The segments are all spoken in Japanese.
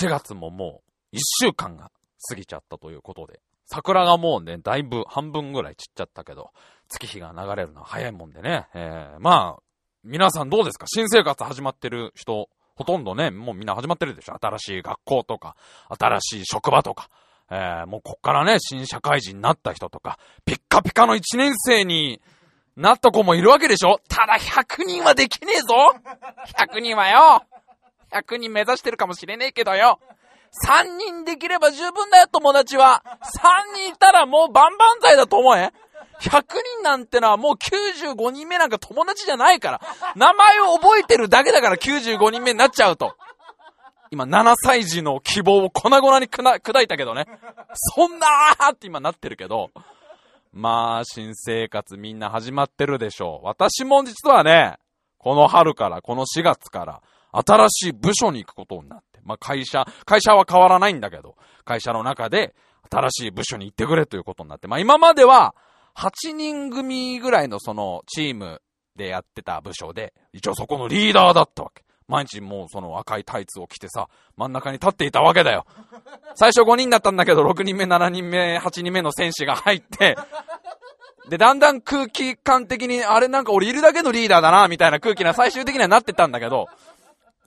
4月ももう1週間が過ぎちゃったということで、桜がもうね、だいぶ半分ぐらい散っちゃったけど、月日が流れるのは早いもんでね、えー、まあ、皆さんどうですか？新生活始まってる人、ほとんどね、もうみんな始まってるでしょ？新しい学校とか、新しい職場とか、えー、もうこっからね、新社会人になった人とか、ピッカピカの1年生になった子もいるわけでしょ？ただ100人はできねえぞ !100 人はよ！!100 人目指してるかもしれねえけどよ3人できれば十分だよ、友達は !3 人いたらもう万々歳だと思え100人なんてのはもう95人目なんか友達じゃないから。名前を覚えてるだけだから95人目になっちゃうと。今7歳児の希望を粉々に砕いたけどね。そんなーって今なってるけど。まあ、新生活みんな始まってるでしょう。私も実はね、この春から、この4月から、新しい部署に行くことになって。まあ会社、会社は変わらないんだけど、会社の中で新しい部署に行ってくれということになって。まあ今までは、8人組ぐらいのそのチームでやってた部署で、一応そこのリーダーだったわけ。毎日もうその赤いタイツを着てさ、真ん中に立っていたわけだよ。最初5人だったんだけど、6人目、7人目、8人目の選手が入って、で、だんだん空気感的に、あれなんか俺いるだけのリーダーだな、みたいな空気な最終的にはなってたんだけど、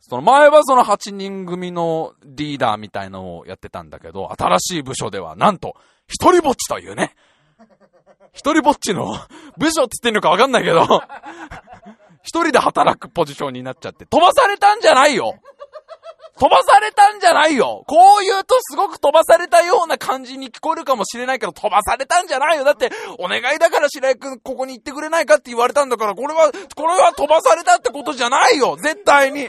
その前はその8人組のリーダーみたいのをやってたんだけど、新しい部署ではなんと、一人ぼっちというね。一人ぼっちの部署って言ってんのかわかんないけど一人で働くポジションになっちゃって、飛ばされたんじゃないよ。飛ばされたんじゃないよ。こう言うとすごく飛ばされたような感じに聞こえるかもしれないけど、飛ばされたんじゃないよ。だって、お願いだから白井くんここに行ってくれないかって言われたんだから、これは、これは飛ばされたってことじゃないよ。絶対に。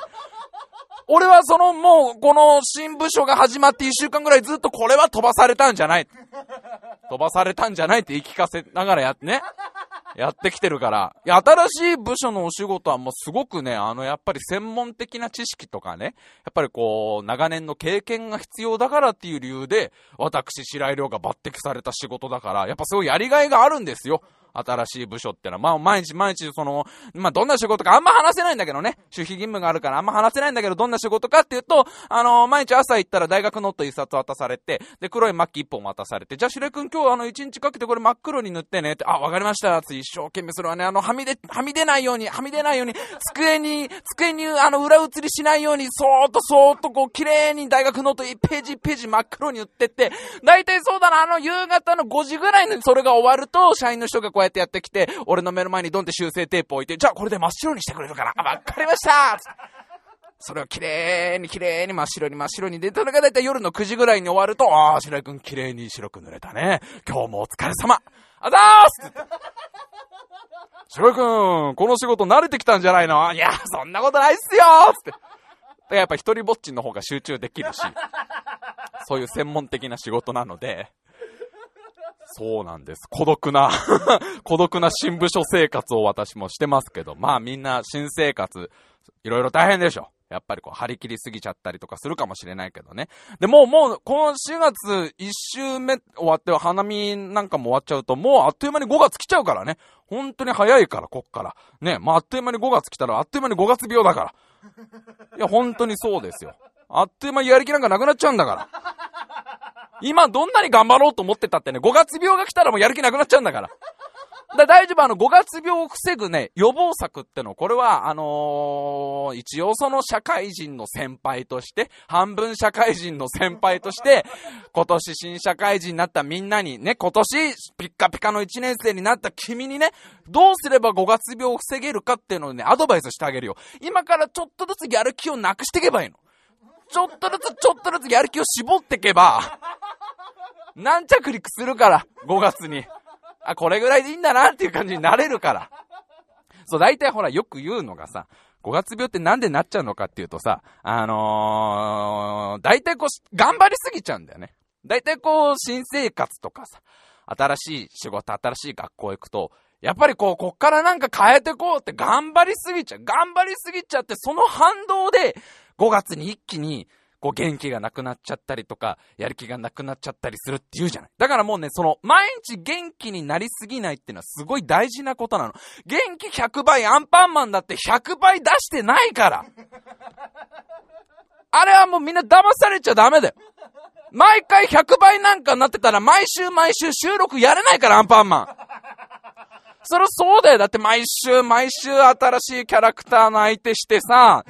俺はそのもう、この新部署が始まって一週間ぐらいずっとこれは飛ばされたんじゃない。飛ばされたんじゃないって言い聞かせながらやってね。やってきてるから。いや、新しい部署のお仕事はもうすごくね、あの、やっぱり専門的な知識とかね、やっぱりこう、長年の経験が必要だからっていう理由で、私、白井亮が抜擢された仕事だから、やっぱすごいやりがいがあるんですよ。新しい部署ってのは。まあ、毎日毎日、その、まあ、どんな仕事かあんま話せないんだけどね。守秘義務があるからあんま話せないんだけど、どんな仕事かっていうと、あのー、毎日朝行ったら大学ノート一冊渡されて、で、黒いマッキー一本渡されて、じゃあ、白井くん今日あの、一日かけてこれ真っ黒に塗ってねって、あ、わかりました。つ一生懸命それはね、あの、はみ出、はみ出ないように、はみ出ないように、机に、机に、あの、裏映りしないように、そーっとそーっとこう、綺麗に大学ノート1ページ1ページ真っ黒に塗ってって、大体そうだな、あの、夕方の5時ぐらいにそれが終わると、社員の人がこうやってやってきて、俺の目の前にドンって修正テープ置いて、じゃあこれで真っ白にしてくれるから。あ、わかりましたそれを綺麗に綺麗に真っ白に真っ白に。で、それがだいたい夜の9時ぐらいに終わると、ああ、白井くん綺麗に白く塗れたね。今日もお疲れ様。あざーす白井くん、この仕事慣れてきたんじゃないの？いや、そんなことないっすよつって。で、やっぱ一人ぼっちの方が集中できるし、そういう専門的な仕事なので、そうなんです。孤独な 孤独な新部署生活を私もしてますけど、まあみんな新生活、いろいろ大変でしょ。やっぱりこう張り切りすぎちゃったりとかするかもしれないけどね。で、もうもう、この4月1週目終わって花見なんかも終わっちゃうと、もうあっという間に5月来ちゃうからね。本当に早いから、こっから。ね、まああっという間に5月来たらあっという間に5月病だから。いや、本当にそうですよ。あっという間にやる気なんかなくなっちゃうんだから。今どんなに頑張ろうと思ってたってね、5月病が来たらもうやる気なくなっちゃうんだから。だ大丈夫、あの、5月病を防ぐね、予防策っての、これは、あのー、一応その社会人の先輩として、半分社会人の先輩として、今年新社会人になったみんなにね、今年ピッカピカの1年生になった君にね、どうすれば5月病を防げるかっていうのをね、アドバイスしてあげるよ。今からちょっとずつやる気をなくしていけばいいの。ちょっとずつちょっとずつやる気を絞っていけば、何着陸するから、5月に。あ、これぐらいでいいんだなっていう感じになれるから。そう、大体ほら、よく言うのがさ、5月病ってなんでなっちゃうのかっていうとさ、あのー、大体こう、頑張りすぎちゃうんだよね。大体こう、新生活とかさ、新しい仕事、新しい学校行くと、やっぱりこう、こっからなんか変えてこうって頑張りすぎちゃう。頑張りすぎちゃって、その反動で、5月に一気に、こう元気がなくなっちゃったりとか、やる気がなくなっちゃったりするって言うじゃない。だからもうね、その、毎日元気になりすぎないっていうのはすごい大事なことなの。元気100倍、アンパンマンだって100倍出してないから。あれはもうみんな騙されちゃダメだよ。毎回100倍なんかになってたら毎週毎週収録やれないから、アンパンマン。そりゃそうだよ。だって毎週毎週新しいキャラクターの相手してさ、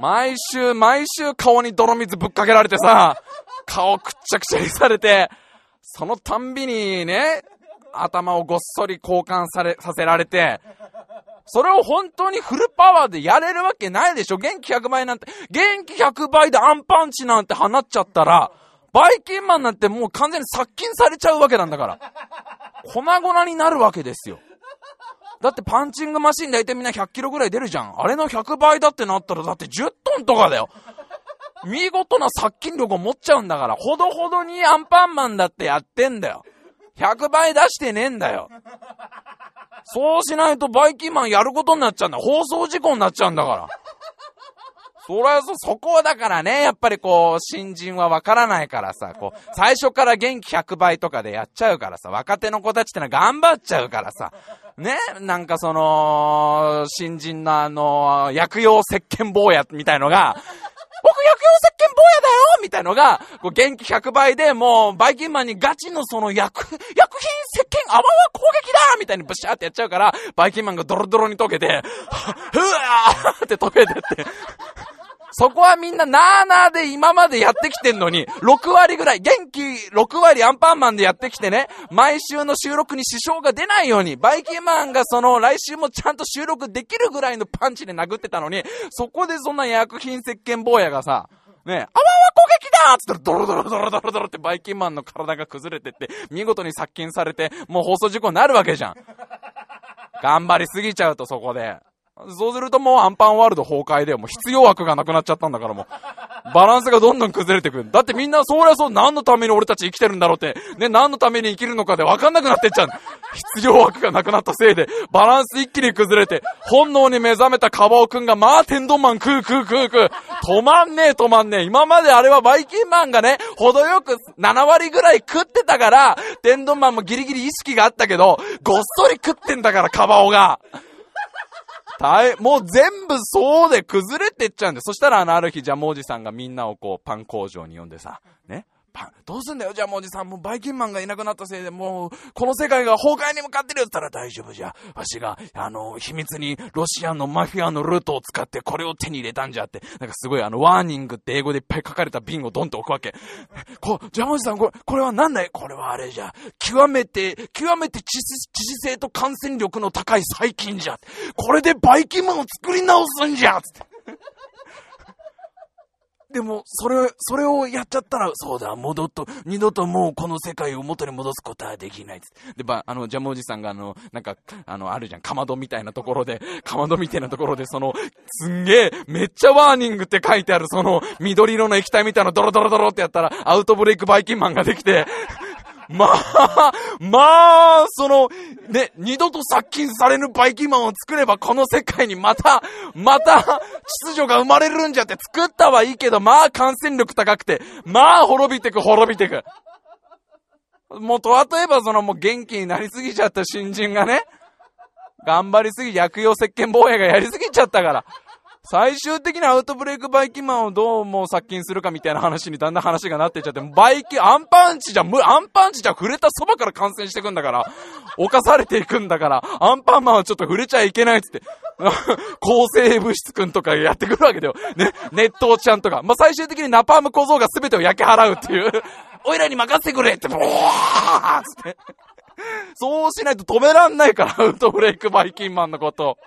毎週毎週顔に泥水ぶっかけられてさ、顔くっちゃくちゃにされて、そのたんびにね、頭をごっそり交換され、させられて、それを本当にフルパワーでやれるわけないでしょ？元気100倍なんて、元気100倍でアンパンチなんて放っちゃったら、バイキンマンなんてもう完全に殺菌されちゃうわけなんだから。粉々になるわけですよ。だってパンチングマシン大体みんな100キロぐらい出るじゃん。あれの100倍だってなったらだって10トンとかだよ。見事な殺菌力を持っちゃうんだから、ほどほどにアンパンマンだってやってんだよ。100倍出してねえんだよ。そうしないとバイキンマンやることになっちゃうんだ。放送事故になっちゃうんだから。そりゃそ、そこはだからね、やっぱりこう、新人はわからないからさ、こう、最初から元気100倍とかでやっちゃうからさ、若手の子たちってのは頑張っちゃうからさ、ね、なんかその、新人のあの、薬用石鹸坊やみたいのが、僕薬用石鹸坊やだよ！みたいのが、こう元気100倍でもう、バイキンマンにガチのその薬、薬品石鹸泡は攻撃だ！みたいにブシャーってやっちゃうから、バイキンマンがドロドロに溶けて、ふわーって溶けてって、そこはみんななーなーで今までやってきてんのに、6割ぐらい、元気6割アンパンマンでやってきてね、毎週の収録に支障が出ないように、バイキンマンがその来週もちゃんと収録できるぐらいのパンチで殴ってたのに、そこでそんな薬品石鹸坊やがさ、ねえ、あわわ攻撃だっつったらドロドロドロドロドロってバイキンマンの体が崩れてって、見事に殺菌されて、もう放送事故になるわけじゃん。頑張りすぎちゃうとそこで。そうするともうアンパンワールド崩壊で、もう必要枠がなくなっちゃったんだからもう。バランスがどんどん崩れてくる。だってみんなそりゃそう何のために俺たち生きてるんだろうって、ね、何のために生きるのかで分かんなくなってっちゃう。必要枠がなくなったせいで、バランス一気に崩れて、本能に目覚めたカバオくんが、まあ天丼マン食う食う食う食う。止まんねえ止まんねえ。今まであれはバイキンマンがね、程よく7割ぐらい食ってたから、天丼マンもギリギリ意識があったけど、ごっそり食ってんだからカバオが。大、もう全部そうで崩れてっちゃうんで、そしたらあの、ある日、ジャムおじさんがみんなをこう、パン工場に呼んでさ、ね、どうすんだよ、ジャムおじさん。もうバイキンマンがいなくなったせいで、もう、この世界が崩壊に向かってるよって言ったら大丈夫じゃ。わしが、あの、秘密にロシアのマフィアのルートを使ってこれを手に入れたんじゃって、なんかすごいあの、ワーニングって英語でいっぱい書かれた瓶をドンと置くわけ。こ、ジャムおじさん、これ、これは何だい？これはあれじゃ。極めて、極めて致死性と感染力の高い細菌じゃ。これでバイキンマンを作り直すんじゃつって。でも、それ、それをやっちゃったら、そうだ、戻っと、二度ともうこの世界を元に戻すことはできない。で、ば、あの、ジャムおじさんがあの、なんか、あの、あるじゃん、かまどみたいなところで、かまどみたいなところで、その、すんげえ、めっちゃワーニングって書いてある、その、緑色の液体みたいなドロドロドロってやったら、アウトブレイクバイキンマンができて、まあ、まあ、その、ね、二度と殺菌されぬバイキンマンを作ればこの世界にまた、また、秩序が生まれるんじゃって作ったはいいけど、まあ感染力高くて、まあ滅びてく滅びてく。もうと例えばそのもう元気になりすぎちゃった新人がね、頑張りすぎ、薬用石鹸防衛がやりすぎちゃったから、最終的にアウトブレイクバイキンマンをどうも殺菌するかみたいな話にだんだん話がなっていっちゃって、バイキン、アンパンチじゃ、アンパンチじゃ触れたそばから感染してくんだから、犯されていくんだから、アンパンマンはちょっと触れちゃいけないっつって、抗生物質くんとかやってくるわけだよ。ね、熱湯ちゃんとか。まあ、最終的にナパーム小僧が全てを焼き払うっていう、おいらに任せてくれって、ボーつって。そうしないと止めらんないから、アウトブレイクバイキンマンのこと。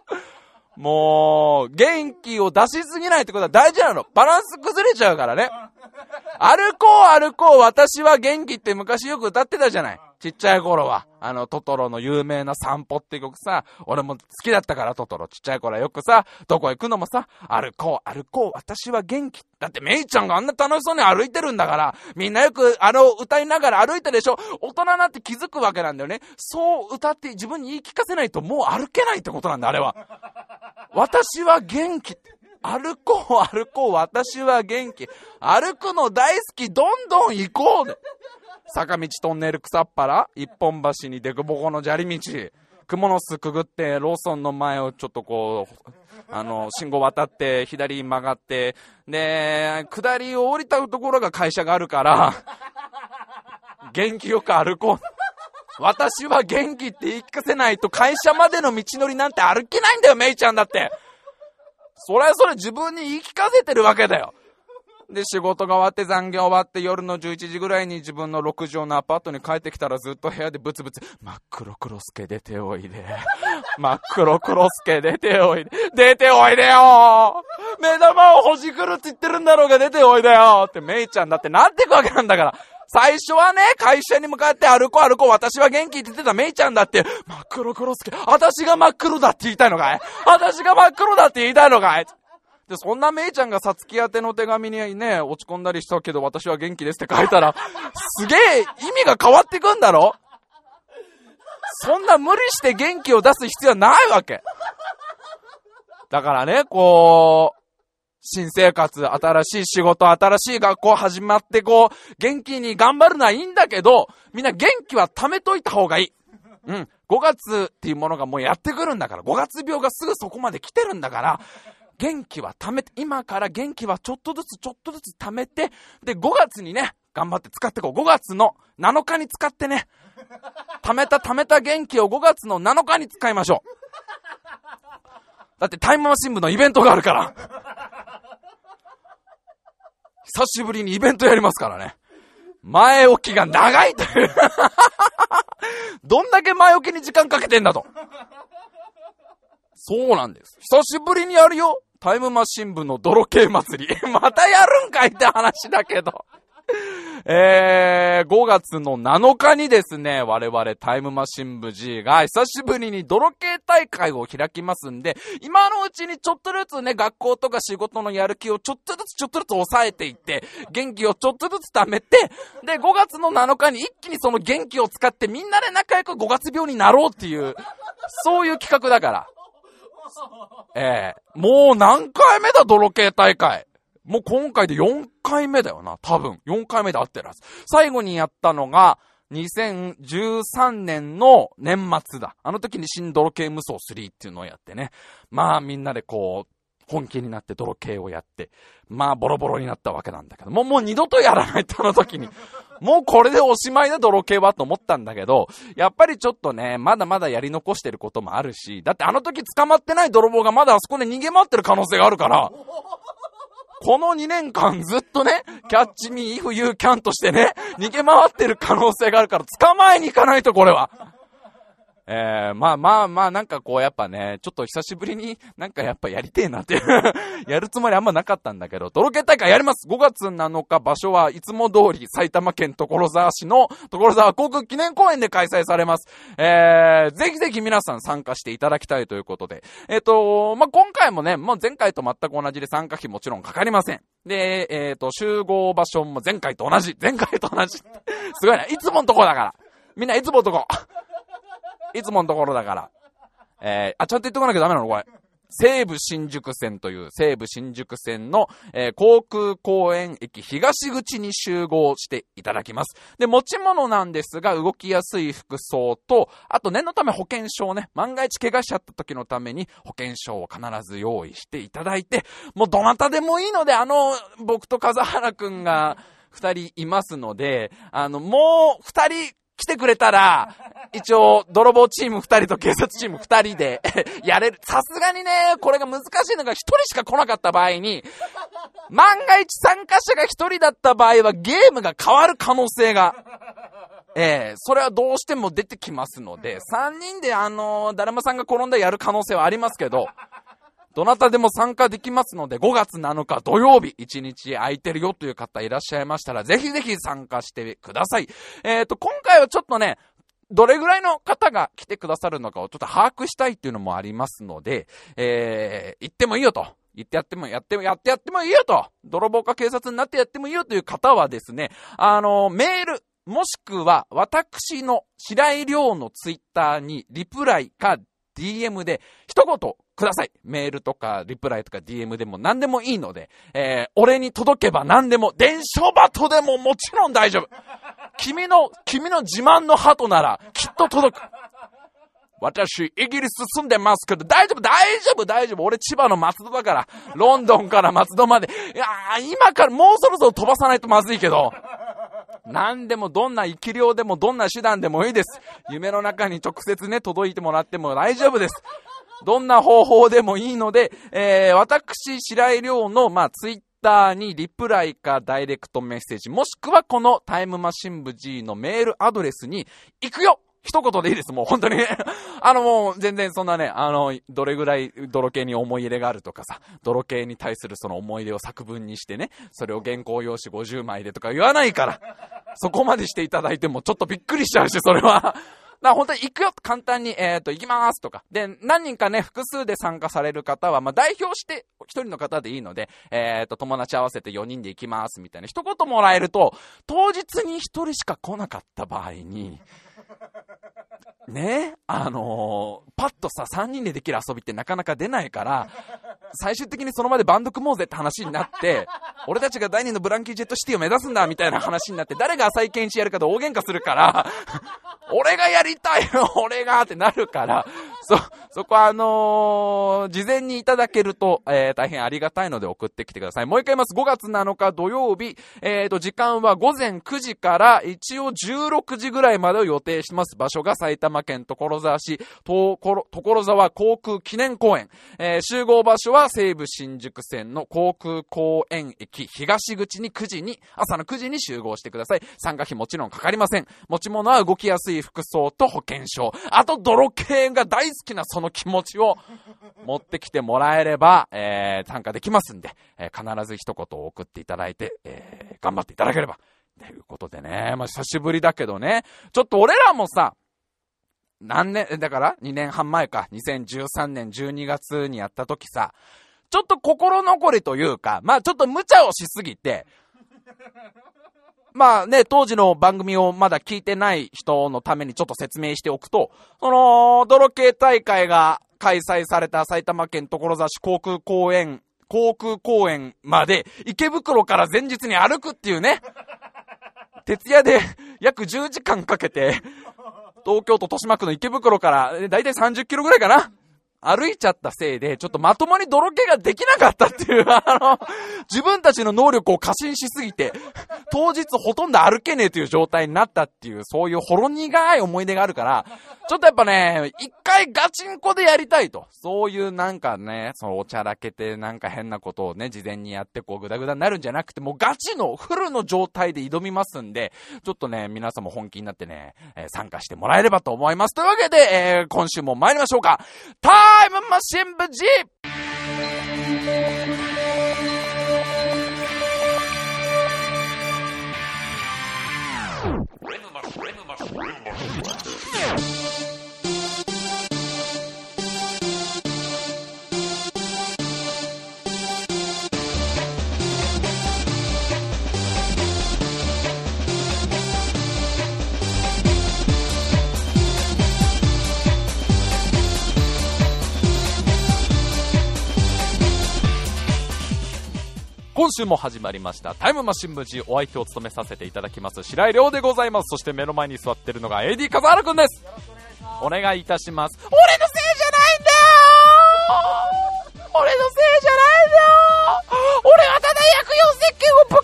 もう、元気を出しすぎないってことは大事なの。バランス崩れちゃうからね。歩こう歩こう私は元気って昔よく歌ってたじゃない。ちっちゃい頃は。あの、トトロの有名な散歩って曲さ、俺も好きだったからトトロ。ちっちゃい頃はよくさ、どこ行くのもさ、歩こう歩こう私は元気。だってメイちゃんがあんな楽しそうに歩いてるんだから、みんなよくあの歌いながら歩いたでしょ大人になって気づくわけなんだよね。そう歌って自分に言い聞かせないともう歩けないってことなんだ、あれは。私は元気。歩こう、歩こう、私は元気。歩くの大好き、どんどん行こう坂道トンネル草っ腹、一本橋にデコボコの砂利道。蜘蛛の巣くぐって、ローソンの前をちょっとこう、あの、信号渡って、左に曲がって、で、下りを降りたところが会社があるから、元気よく歩こう。私は元気って言い聞かせないと会社までの道のりなんて歩けないんだよ、メイちゃんだって。それはそれ自分に言い聞かせてるわけだよ。で、仕事が終わって残業終わって夜の11時ぐらいに自分の6畳のアパートに帰ってきたらずっと部屋でブツブツ、真っ黒黒助出ておいで。真っ黒黒助出ておいで。出ておいでよ目玉をほじくるって言ってるんだろうが出ておいでよってメイちゃんだってなってくわけなんだから。最初はね、会社に向かって歩こう歩こう、私は元気って言ってたメイちゃんだって、真っ黒黒助、私が真っ黒だって言いたいのかい？私が真っ黒だって言いたいのかい？で、そんなメイちゃんがさつき宛ての手紙にね、落ち込んだりしたけど、私は元気ですって書いたら、すげえ意味が変わってくんだろ？そんな無理して元気を出す必要はないわけ。だからね、こう、新生活、新しい仕事、新しい学校始まってこう、元気に頑張るのはいいんだけど、みんな元気は貯めといた方がいい。うん。5月っていうものがもうやってくるんだから、5月病がすぐそこまで来てるんだから、元気は貯めて、今から元気はちょっとずつちょっとずつ貯めて、で、5月にね、頑張って使ってこう。5月の7日に使ってね、貯めた貯めた元気を5月の7日に使いましょう。だってタイムマシン部のイベントがあるから。久しぶりにイベントやりますからね。前置きが長いというどんだけ前置きに時間かけてんだと。そうなんです。久しぶりにやるよ。タイムマシン部の泥系祭り。またやるんかいって話だけど。えー、5月の7日にですね、我々タイムマシン部 G が久しぶりに泥系大会を開きますんで、今のうちにちょっとずつね、学校とか仕事のやる気をちょっとずつちょっとずつ抑えていって、元気をちょっとずつ貯めて、で、5月の7日に一気にその元気を使ってみんなで仲良く5月病になろうっていう、そういう企画だから。ええー、もう何回目だ、泥系大会。もう今回で4回目だよな。多分。4回目で合ってるはず。最後にやったのが、2013年の年末だ。あの時に新泥系無双3っていうのをやってね。まあみんなでこう、本気になって泥系をやって、まあボロボロになったわけなんだけど、もうもう二度とやらないってあの時に、もうこれでおしまいだ泥系はと思ったんだけど、やっぱりちょっとね、まだまだやり残してることもあるし、だってあの時捕まってない泥棒がまだあそこで逃げ回ってる可能性があるから、この2年間ずっとね、キャッチミーイフユーキャンとしてね、逃げ回ってる可能性があるから捕まえに行かないとこれは。えー、まあまあまあ、なんかこうやっぱね、ちょっと久しぶりになんかやっぱやりてえなっていう やるつもりあんまなかったんだけど、泥系大会やります !5 月7日、場所はいつも通り埼玉県所沢市の所沢航空記念公園で開催されます。えー、ぜひぜひ皆さん参加していただきたいということで。えっ、ー、と、まあ、今回もね、もう前回と全く同じで参加費もちろんかかりません。で、えっ、ー、と、集合場所も前回と同じ。前回と同じ。すごいな。いつものとこだから。みんないつものとこ。いつものところだから。えー、あ、ちゃんと言っとかなきゃダメなの？これ。西武新宿線という西武新宿線の、えー、航空公園駅東口に集合していただきます。で、持ち物なんですが、動きやすい服装と、あと念のため保険証ね、万が一怪我しちゃった時のために保険証を必ず用意していただいて、もうどなたでもいいので、あの、僕と風原くんが、二人いますので、あの、もう二人来てくれたら、一応、泥棒チーム二人と警察チーム二人で やれる。さすがにね、これが難しいのが一人しか来なかった場合に、万が一参加者が一人だった場合はゲームが変わる可能性が、ええー、それはどうしても出てきますので、三人であのー、だるまさんが転んだやる可能性はありますけど、どなたでも参加できますので、5月7日土曜日、1日空いてるよという方いらっしゃいましたら、ぜひぜひ参加してください。えっ、ー、と、今回はちょっとね、どれぐらいの方が来てくださるのかをちょっと把握したいっていうのもありますので、えー、行ってもいいよと。言ってやっても、やっても、やってやってもいいよと。泥棒か警察になってやってもいいよという方はですね、あの、メール、もしくは、私の白井亮のツイッターにリプライか DM で一言ください。メールとか、リプライとか DM でも何でもいいので、えー、俺に届けば何でも、電書バトでももちろん大丈夫。君の、君の自慢の鳩なら、きっと届く。私、イギリス住んでますけど、大丈夫、大丈夫、大丈夫。俺千葉の松戸だから。ロンドンから松戸まで。いや、今からもうそろそろ飛ばさないとまずいけど。何でもどんな生き量でもどんな手段でもいいです。夢の中に直接ね、届いてもらっても大丈夫です。どんな方法でもいいので、えー、私、白井亮の、まあ、ツイッターにリプライかダイレクトメッセージ、もしくはこのタイムマシン部 G のメールアドレスに行くよ一言でいいです、もう本当に。あのもう全然そんなね、あの、どれぐらい泥系に思い入れがあるとかさ、泥系に対するその思い出を作文にしてね、それを原稿用紙50枚でとか言わないから、そこまでしていただいてもちょっとびっくりしちゃうし、それは。だ本当に行くよ簡単に、えっ、ー、と、行きますとか。で、何人かね、複数で参加される方は、まあ、代表して一人の方でいいので、えっ、ー、と、友達合わせて4人で行きますみたいな一言もらえると、当日に一人しか来なかった場合に、ねあのー、パッとさ、3人でできる遊びってなかなか出ないから、最終的にその場でバンド組もうぜって話になって、俺たちが第二のブランキー・ジェットシティを目指すんだみたいな話になって、誰が浅井健一やるかで大喧嘩するから、俺がやりたいよ、俺がってなるから、そ、そこはあのー、事前にいただけると、えー、大変ありがたいので送ってきてください。もう一回言います。5月7日土曜日、えーと、時間は午前9時から一応16時ぐらいまでを予定してます。場所が埼玉県所沢市、所沢航空記念公園。えー、集合場所は西武新宿線の航空公園駅東口に9時に、朝の9時に集合してください。参加費もちろんかかりません。持ち物は動きやすい服装と保険証。あと、泥系が大好きなそのその気持ちを持ってきてもらえれば、えー、参加できますんで、えー、必ず一言送っていただいて、えー、頑張っていただければ。ということでね、まあ、久しぶりだけどね、ちょっと俺らもさ、何年、だから2年半前か、2013年12月にやった時さ、ちょっと心残りというか、まあちょっと無茶をしすぎて、まあね、当時の番組をまだ聞いてない人のためにちょっと説明しておくと、その、泥系大会が開催された埼玉県所沢市航空公園、航空公園まで池袋から前日に歩くっていうね、徹夜で約10時間かけて、東京都豊島区の池袋から、だいたい30キロぐらいかな。歩いちゃったせいで、ちょっとまともに泥系ができなかったっていう、あの、自分たちの能力を過信しすぎて、当日ほとんど歩けねえという状態になったっていう、そういうほろ苦い思い出があるから、ちょっとやっぱね、一回ガチンコでやりたいと。そういうなんかね、そのおちゃらけてなんか変なことをね、事前にやってこうグダグダになるんじゃなくて、もうガチのフルの状態で挑みますんで、ちょっとね、皆さんも本気になってね、え、参加してもらえればと思います。というわけで、えー、今週も参りましょうか。タイムマ今週も始まりました。タイムマシン無事お相手を務めさせていただきます白井亮でございます。そして目の前に座ってるのが AD 笠原くんです。お願いいたします。俺のせいじゃないんだよ。俺のせいじゃないんだよ。俺はただ薬用石鹸をぶ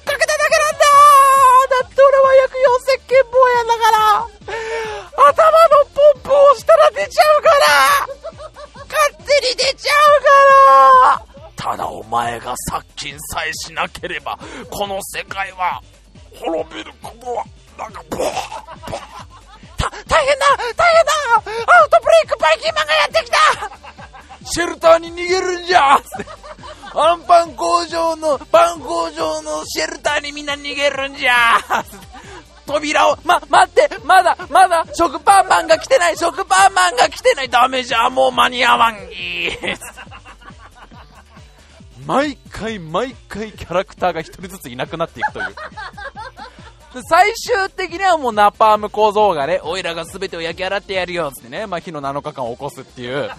前が殺菌さえしなければ、この世界は滅びることは、なんか、ブー、ブー。た、大変だ大変だ。アウトブレイクバイキンマンがやってきた。シェルターに逃げるんじゃ。アンパン工場の、パン工場のシェルターにみんな逃げるんじゃ。扉を、ま、待って、まだ、まだ、食パンマンが来てない、食パンマンが来てない、ダメじゃ、もう間に合わんぎ毎回毎回キャラクターが一人ずついなくなっていくという。最終的にはもうナパーム小僧がね、おいらが全てを焼き洗ってやるよつってね、まあ、火の7日間を起こすっていう。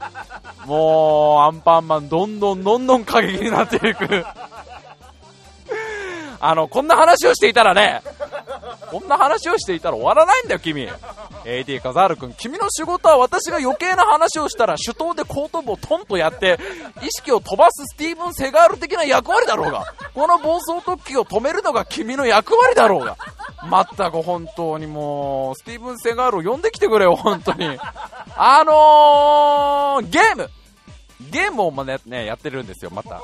もう、アンパンマンどんどんどんどん過激になっていく。あの、こんな話をしていたらね、こんな話をしていたら終わらないんだよ、君。AD カザール君、君の仕事は私が余計な話をしたら手刀で後頭部をトンとやって、意識を飛ばすスティーブン・セガール的な役割だろうが、この暴走特急を止めるのが君の役割だろうが、まったく本当にもう、スティーブン・セガールを呼んできてくれよ、本当に。あのー、ゲームゲームをもね、ね、やってるんですよ、また。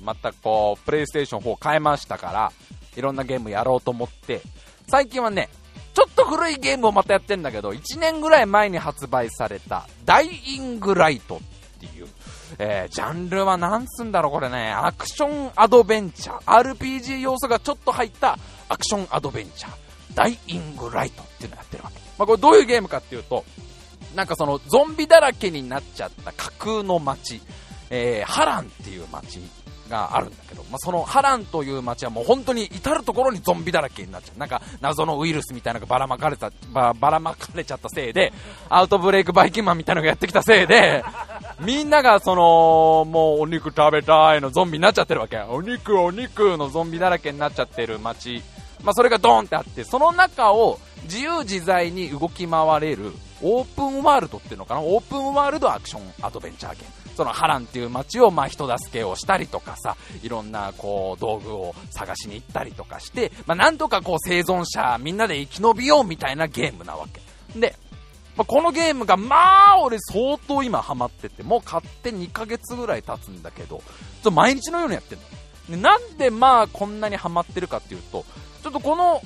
またこう、プレイステーション4変えましたから、いろんなゲームやろうと思って、最近はね、ちょっと古いゲームをまたやってんだけど、1年ぐらい前に発売された、ダイイングライトっていう、えー、ジャンルはなんつんだろうこれね、アクションアドベンチャー、RPG 要素がちょっと入ったアクションアドベンチャー、ダイイングライトっていうのをやってるわけ。まあ、これどういうゲームかっていうと、なんかそのゾンビだらけになっちゃった架空の街、えー、ハランっていう街があるんだけど、まあ、そのハランという街はもう本当に至る所にゾンビだらけになっちゃう。なんか謎のウイルスみたいなのがばらまかれた、ばばらまかれちゃったせいで、アウトブレイクバイキンマンみたいなのがやってきたせいで、みんながその、もうお肉食べたいのゾンビになっちゃってるわけ。お肉お肉のゾンビだらけになっちゃってる街。まあ、それがドーンってあって、その中を自由自在に動き回れるオープンワールドっていうのかなオープンワールドアクションアドベンチャーゲーム。そのハランっていう街をまあ人助けをしたりとかさ、いろんなこう道具を探しに行ったりとかして、まあ、なんとかこう生存者みんなで生き延びようみたいなゲームなわけ。で、まあ、このゲームがまあ俺相当今ハマってて、もう買って2ヶ月ぐらい経つんだけど、ちょっと毎日のようにやってるの。なんでまあこんなにハマってるかっていうと、ちょっとこの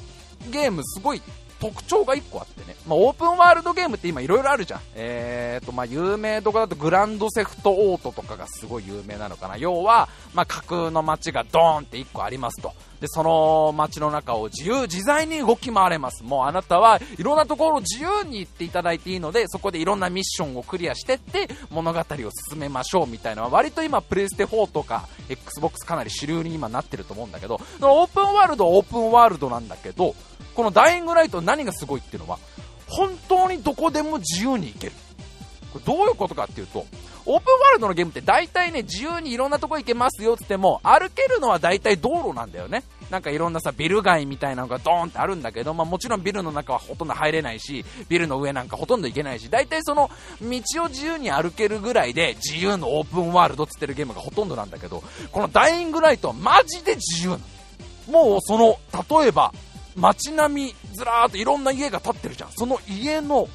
ゲームすごい特徴が1個あってね、まあ、オープンワールドゲームって今いろいろあるじゃん。えーと、まあ、有名とかだとグランドセフトオートとかがすごい有名なのかな。要は、まあ、架空の街がドーンって1個ありますと。で、その街の中を自由自在に動き回れます。もうあなたはいろんなところを自由に行っていただいていいので、そこでいろんなミッションをクリアしてって物語を進めましょうみたいなのは割と今プレイステ4とか Xbox かなり主流に今なってると思うんだけど、オープンワールドはオープンワールドなんだけど、このダイイングライト何がすごいっていうのは、本当にどこでも自由に行ける。これどういうことかっていうと、オープンワールドのゲームって大体ね、自由にいろんなとこ行けますよって言っても、歩けるのは大体道路なんだよね。なんかいろんなさ、ビル街みたいなのがドーンってあるんだけど、まあもちろんビルの中はほとんど入れないし、ビルの上なんかほとんど行けないし、大体その道を自由に歩けるぐらいで自由のオープンワールドって言ってるゲームがほとんどなんだけど、このダイイングライトはマジで自由なの。もうその、例えば、街並み、ずらーっといろんな家が建ってるじゃん。その家の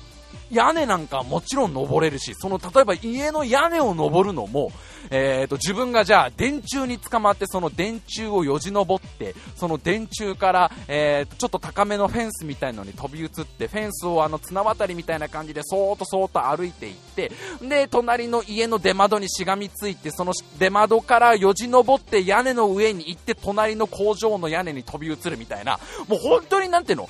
屋根なんかもちろん登れるし、その例えば家の屋根を登るのも、えーと、自分がじゃあ電柱に捕まってその電柱をよじ登ってその電柱から、えー、ちょっと高めのフェンスみたいのに飛び移ってフェンスをあの綱渡りみたいな感じでそーっとそーっと歩いていってで隣の家の出窓にしがみついてその出窓からよじ登って屋根の上に行って隣の工場の屋根に飛び移るみたいなもう本当になんていうの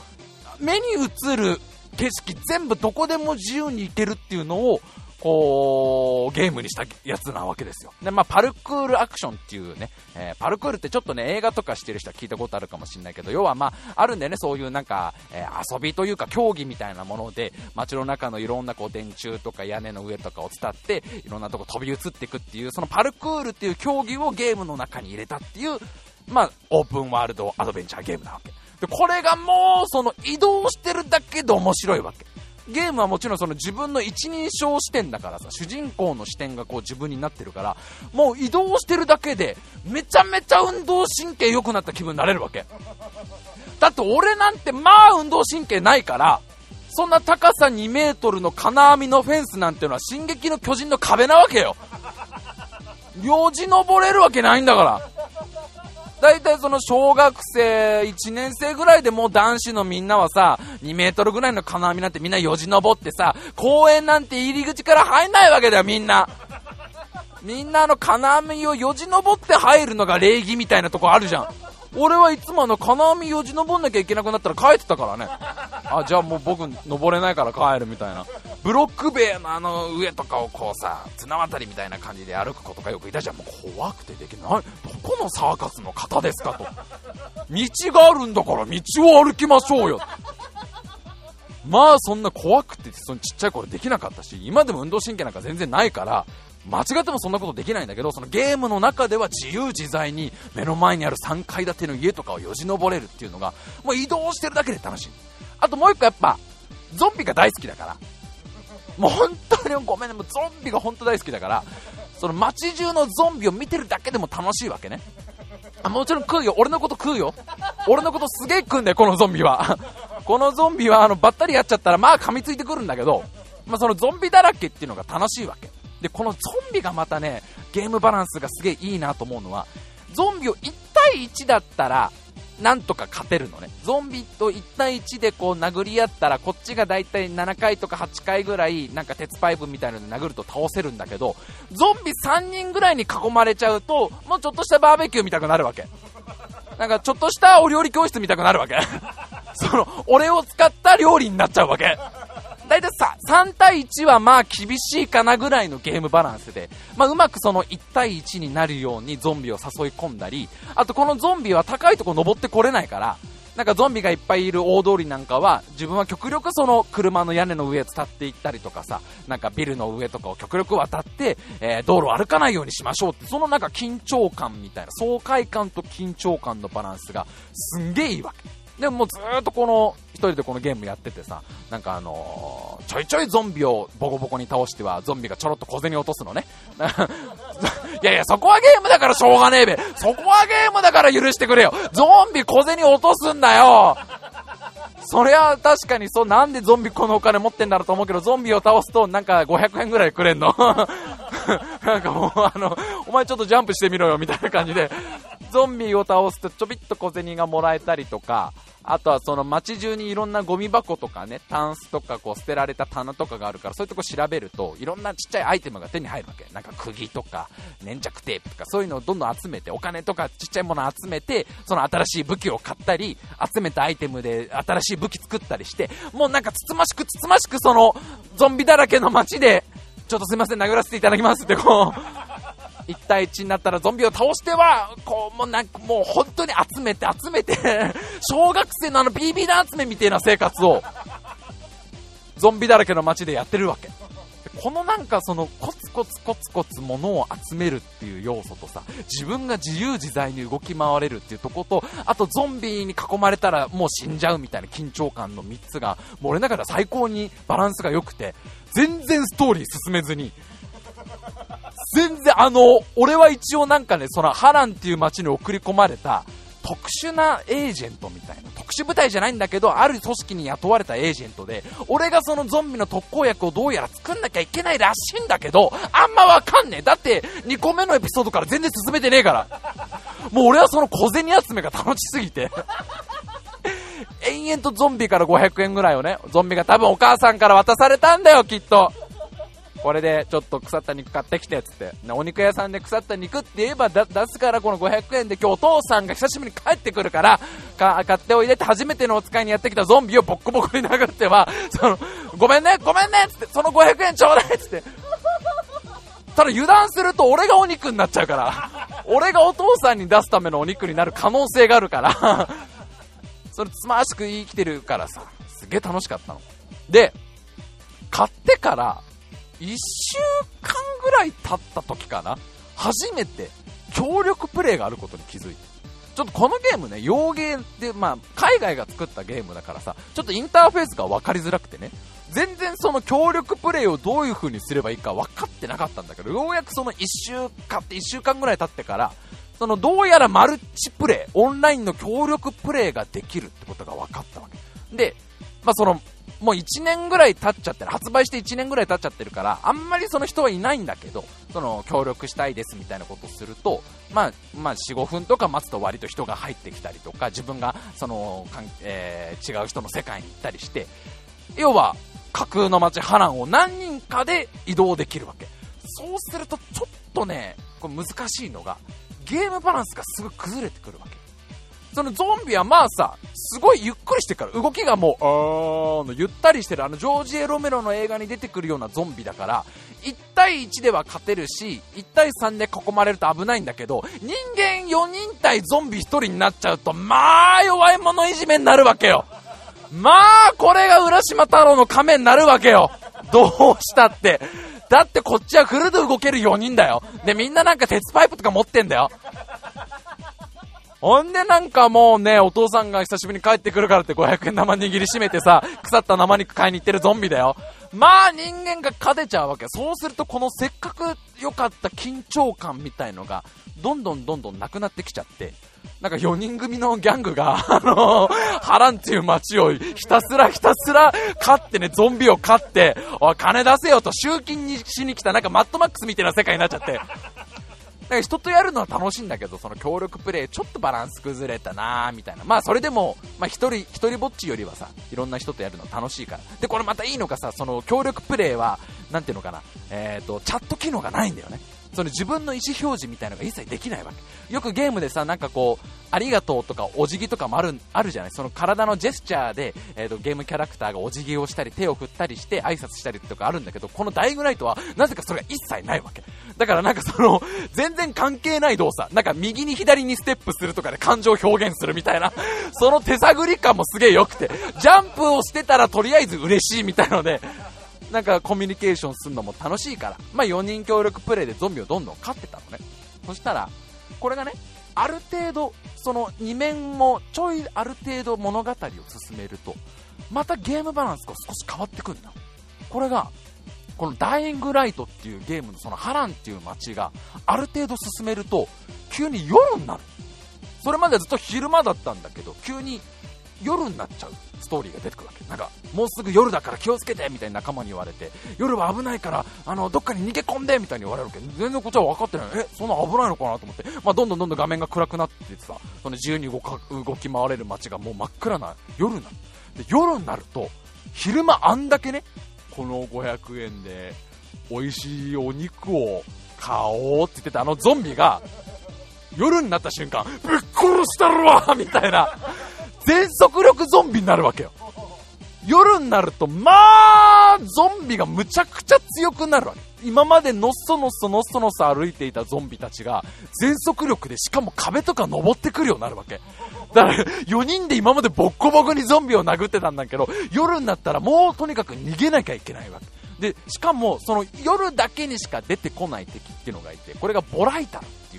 目に映る景色全部どこでも自由に行けるっていうのをこう、ゲームにしたやつなわけですよ。で、まあ、パルクールアクションっていうね、えー、パルクールってちょっとね、映画とかしてる人は聞いたことあるかもしれないけど、要はまあ、あるんだよね、そういうなんか、えー、遊びというか競技みたいなもので、街の中のいろんなこう、電柱とか屋根の上とかを伝って、いろんなとこ飛び移っていくっていう、そのパルクールっていう競技をゲームの中に入れたっていう、まあ、オープンワールドアドベンチャーゲームなわけ。で、これがもう、その移動してるだけで面白いわけ。ゲームはもちろんその自分の一人称視点だからさ、主人公の視点がこう自分になってるから、もう移動してるだけで、めちゃめちゃ運動神経良くなった気分になれるわけ。だって俺なんてまあ運動神経ないから、そんな高さ2メートルの金網のフェンスなんてのは進撃の巨人の壁なわけよ。よじ登れるわけないんだから。大体その小学生1年生ぐらいでもう男子のみんなはさ、2メートルぐらいの金網なんてみんなよじ登ってさ、公園なんて入り口から入んないわけだよみんな。みんなあの金網をよじ登って入るのが礼儀みたいなとこあるじゃん。俺はいつもあの金網よじ登んなきゃいけなくなったら帰ってたからね。あ、じゃあもう僕登れないから帰るみたいな。ブロック塀のあの上とかをこうさ、綱渡りみたいな感じで歩く子とかよくいたじゃん。もう怖くてできない。どこのサーカスの方ですかと。道があるんだから道を歩きましょうよ。まあそんな怖くてそのちっちゃい頃できなかったし、今でも運動神経なんか全然ないから、間違ってもそんなことできないんだけど、そのゲームの中では自由自在に目の前にある3階建ての家とかをよじ登れるっていうのが、もう移動してるだけで楽しい。あともう一個やっぱ、ゾンビが大好きだから。もう本当にごめんね、もうゾンビが本当大好きだから、その街中のゾンビを見てるだけでも楽しいわけね。あもちろん食うよ。俺のこと食うよ。俺のことすげえ食うんだよ、このゾンビは。このゾンビは、あの、ばったりやっちゃったら、まあ噛みついてくるんだけど、まあそのゾンビだらけっていうのが楽しいわけ。で、このゾンビがまたね、ゲームバランスがすげえいいなと思うのは、ゾンビを1対1だったら、なんとか勝てるのね。ゾンビと1対1でこう殴り合ったら、こっちがだいたい7回とか8回ぐらい、なんか鉄パイプみたいなので殴ると倒せるんだけど、ゾンビ3人ぐらいに囲まれちゃうと、もうちょっとしたバーベキュー見たくなるわけ。なんかちょっとしたお料理教室見たくなるわけ。その、俺を使った料理になっちゃうわけ。だいたいさ、3対1はまあ厳しいかなぐらいのゲームバランスで、まあうまくその1対1になるようにゾンビを誘い込んだり、あとこのゾンビは高いとこ登ってこれないから、なんかゾンビがいっぱいいる大通りなんかは、自分は極力その車の屋根の上伝っていったりとかさ、なんかビルの上とかを極力渡って、えー、道路を歩かないようにしましょうって、そのなんか緊張感みたいな、爽快感と緊張感のバランスがすんげえいいわけ。でももうずっとこの、一人でこのゲームやっててさ、なんかあのー、ちょいちょいゾンビをボコボコに倒しては、ゾンビがちょろっと小銭落とすのね。いやいや、そこはゲームだからしょうがねえべ。そこはゲームだから許してくれよ。ゾンビ小銭落とすんだよ。そりゃ確かにそう、なんでゾンビこのお金持ってんだろうと思うけど、ゾンビを倒すとなんか500円ぐらいくれんの なんかもうあの、お前ちょっとジャンプしてみろよみたいな感じで、ゾンビを倒すとちょびっと小銭がもらえたりとか、あとはその街中にいろんなゴミ箱とかね、タンスとかこう捨てられた棚とかがあるから、そういうとこ調べると、いろんなちっちゃいアイテムが手に入るわけ。なんか釘とか、粘着テープとか、そういうのをどんどん集めて、お金とかちっちゃいものを集めて、その新しい武器を買ったり、集めたアイテムで新しい武器作ったりして、もうなんかつつましくつつましくその、ゾンビだらけの街で、ちょっとすいません、殴らせていただきますってこう、1対1になったらゾンビを倒しては、こう、もうなんかもう本当に集めて 集めて小学生のあの BB 弾集めみたいな生活を、ゾンビだらけの街でやってるわけ。このなんかそのコツコツコツコツ物を集めるっていう要素とさ、自分が自由自在に動き回れるっていうとこと、あとゾンビに囲まれたらもう死んじゃうみたいな緊張感の3つが、もう俺の中では最高にバランスが良くて、全然ストーリー進めずに、全然、あの、俺は一応なんかね、その、ハランっていう街に送り込まれた、特殊なエージェントみたいな。特殊部隊じゃないんだけど、ある組織に雇われたエージェントで、俺がそのゾンビの特効薬をどうやら作んなきゃいけないらしいんだけど、あんまわかんねえ。だって、2個目のエピソードから全然進めてねえから。もう俺はその小銭集めが楽しすぎて。延々とゾンビから500円ぐらいをね、ゾンビが多分お母さんから渡されたんだよ、きっと。これでちょっと腐った肉買ってきてっ、つって。お肉屋さんで腐った肉って言えば出すからこの500円で今日お父さんが久しぶりに帰ってくるから、か買っておいでって初めてのお使いにやってきたゾンビをボッコボコに殴っては、その、ごめんね、ごめんねっつって、その500円ちょうだいっつって。ただ油断すると俺がお肉になっちゃうから、俺がお父さんに出すためのお肉になる可能性があるから、それつましく生きてるからさ、すげえ楽しかったの。で、買ってから、1週間ぐらい経った時かな初めて協力プレイがあることに気づいて。ちょっとこのゲームね、洋芸で、まあ、海外が作ったゲームだからさ、ちょっとインターフェースが分かりづらくてね、全然その協力プレイをどういう風にすればいいか分かってなかったんだけど、ようやくその1週間って1週間ぐらい経ってから、そのどうやらマルチプレイ、オンラインの協力プレイができるってことが分かったわけ。で、まあ、そのもう1年ぐらい経っちゃってる、発売して1年ぐらい経っちゃってるから、あんまりその人はいないんだけど、その協力したいですみたいなことをすると、まあ、まあ、4、5分とか待つと割と人が入ってきたりとか、自分がその、かんえー、違う人の世界に行ったりして、要は、架空の街、波乱を何人かで移動できるわけ。そうすると、ちょっとね、これ難しいのが、ゲームバランスがすぐ崩れてくるわけ。そのゾンビはまあさ、すごいゆっくりしてから、動きがもう、あーのゆったりしてる、あのジョージ・エロメロの映画に出てくるようなゾンビだから、1対1では勝てるし、1対3で囲まれると危ないんだけど、人間4人対ゾンビ1人になっちゃうと、まあ弱い者いじめになるわけよ。まあ、これが浦島太郎の仮面になるわけよ。どうしたって。だってこっちはフルで動ける4人だよ。で、みんななんか鉄パイプとか持ってんだよ。ほんでなんかもうね、お父さんが久しぶりに帰ってくるからって500円玉握りしめてさ、腐った生肉買いに行ってるゾンビだよ。まあ人間が勝てちゃうわけ。そうするとこのせっかく良かった緊張感みたいのが、どんどんどんどんなくなってきちゃって、なんか4人組のギャングが、あのー、ハランっていう街をひたすらひたすら勝ってね、ゾンビを勝って、おい、金出せよと集金にしに来たなんかマッドマックスみたいな世界になっちゃって、か人とやるのは楽しいんだけど、その協力プレイちょっとバランス崩れたなーみたいな。まあそれでも、まあ一人、一人ぼっちよりはさ、いろんな人とやるの楽しいから。で、これまたいいのかさ、その協力プレイは、なんていうのかな、えっ、ー、と、チャット機能がないんだよね。その自分の意思表示みたいなのが一切できないわけ。よくゲームでさ、なんかこう、ありがとうとかお辞儀とかもある、あるじゃない？その体のジェスチャーで、えーと、ゲームキャラクターがお辞儀をしたり、手を振ったりして挨拶したりとかあるんだけど、このダイグナイトは、なぜかそれが一切ないわけ。だからなんかその、全然関係ない動作、なんか右に左にステップするとかで感情を表現するみたいな、その手探り感もすげえ良くて、ジャンプをしてたらとりあえず嬉しいみたいので、なんかコミュニケーションするのも楽しいから、まあ4人協力プレイでゾンビをどんどん勝ってたのね。そしたら、これがね、ある程度、その2面もちょいある程度物語を進めると、またゲームバランスが少し変わってくるんだ。これが、このダイイングライトっていうゲームのそのハランっていう街がある程度進めると急に夜になる。それまではずっと昼間だったんだけど急に夜になっちゃうストーリーが出てくるわけ。なんかもうすぐ夜だから気をつけてみたいな仲間に言われて夜は危ないからあのどっかに逃げ込んでみたいに言われるけ。ど全然こっちは分かってない。えそんな危ないのかなと思って、まあ、どんどんどんどん画面が暗くなっててさその自由に動か動き回れる街がもう真っ暗な夜になる。で夜になると昼間あんだけねこの500円で美味しいお肉を買おうって言ってたあのゾンビが夜になった瞬間ぶっ殺したるわみたいな。全速力ゾンビになるわけよ。夜になると、まあ、ゾンビがむちゃくちゃ強くなるわけ。今までのっそのっそのっそのっそ歩いていたゾンビたちが、全速力でしかも壁とか登ってくるようになるわけ。だから、4人で今までボッコボコにゾンビを殴ってたんだけど、夜になったらもうとにかく逃げなきゃいけないわけ。で、しかも、その夜だけにしか出てこない敵っていうのがいて、これがボライタルっていう、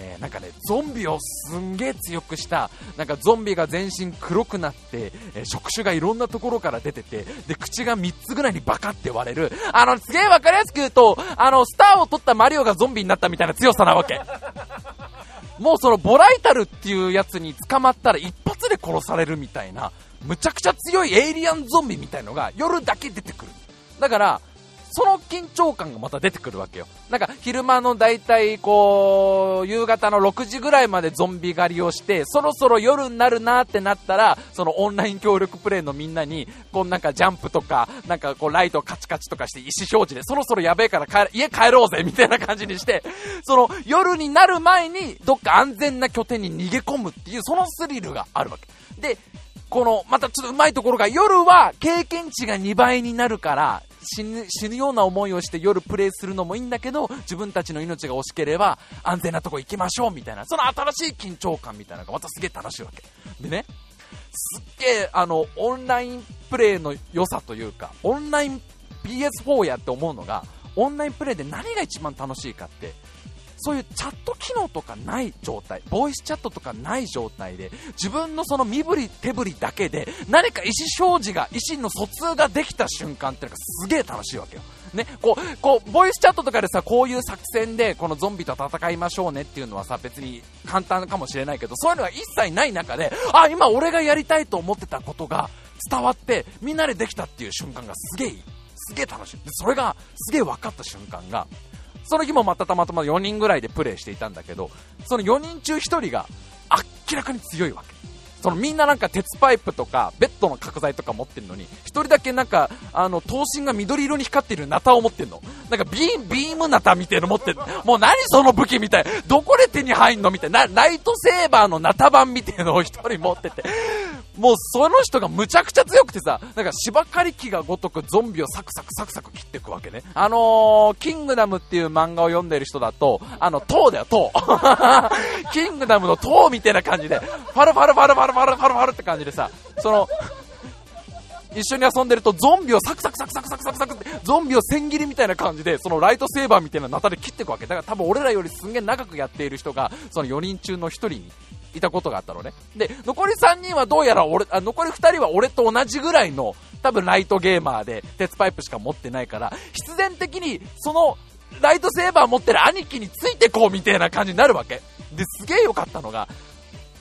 えー、なんかね、ゾンビをすんげえ強くした、なんかゾンビが全身黒くなって、えー、触手がいろんなところから出てて、で、口が3つぐらいにバカって割れる、あの、すげえわかりやすく言うと、あの、スターを取ったマリオがゾンビになったみたいな強さなわけ。もうそのボライタルっていうやつに捕まったら一発で殺されるみたいな、むちゃくちゃ強いエイリアンゾンビみたいのが夜だけ出てくる。だから、その緊張感がまた出てくるわけよ。なんか昼間の大体こう、夕方の6時ぐらいまでゾンビ狩りをして、そろそろ夜になるなってなったら、そのオンライン協力プレイのみんなに、こうなんかジャンプとか、なんかこうライトカチカチとかして意思表示で、そろそろやべえから帰家帰ろうぜみたいな感じにして、その夜になる前にどっか安全な拠点に逃げ込むっていう、そのスリルがあるわけ。で、この、またちょっとうまいところが、夜は経験値が2倍になるから、死ぬ死ぬような思いをして夜プレイするのもいいんだけど、自分たちの命が惜しければ安全なとこ行きましょうみたいな、その新しい緊張感みたいなのがまたすげえ楽しいわけ。でね、すっげえ、あの、オンラインプレイの良さというか、オンライン PS4 やって思うのが、オンラインプレイで何が一番楽しいかって、そういうチャット機能とかない状態、ボイスチャットとかない状態で、自分のその身振り手振りだけで、何か意思表示が、意思の疎通ができた瞬間っていうのがすげえ楽しいわけよ。ね、こう、こう、ボイスチャットとかでさ、こういう作戦で、このゾンビと戦いましょうねっていうのはさ、別に簡単かもしれないけど、そういうのが一切ない中で、あ、今俺がやりたいと思ってたことが伝わって、みんなでできたっていう瞬間がすげえいい。すげえ楽しい。で、それが、すげえ分かった瞬間が、その日もまたたまたま4人ぐらいでプレイしていたんだけど、その4人中1人が明らかに強いわけ。そのみんななんか鉄パイプとかベッドの角材とか持ってるのに、一人だけなんか、あの、頭身が緑色に光ってるナタを持ってんの。なんかビービームナタみたいの持ってる。もう何その武器みたい。どこで手に入んのみたいな。ライトセーバーのナタ版みたいのを一人持ってて。もうその人がむちゃくちゃ強くてさ、なんか芝刈り機がごとくゾンビをサクサクサクサク切っていくわけね。あのー、キングダムっていう漫画を読んでる人だと、あの、塔だよ、塔。キングダムの塔みたいな感じで、ファルファルファルファルファルファルファルって感じでさ、その、一緒に遊んでるとゾンビをサクサクサクサクサクサクサクってゾンビを千切りみたいな感じでそのライトセーバーみたいなナタで切っていくわけだから多分俺らよりすんげえ長くやっている人がその4人中の1人にいたことがあったのね。で、残り3人はどうやら俺、あ残り2人は俺と同じぐらいの、多分ライトゲーマーで、鉄パイプしか持ってないから、必然的に、その、ライトセーバー持ってる兄貴についてこうみたいな感じになるわけ。で、すげえ良かったのが、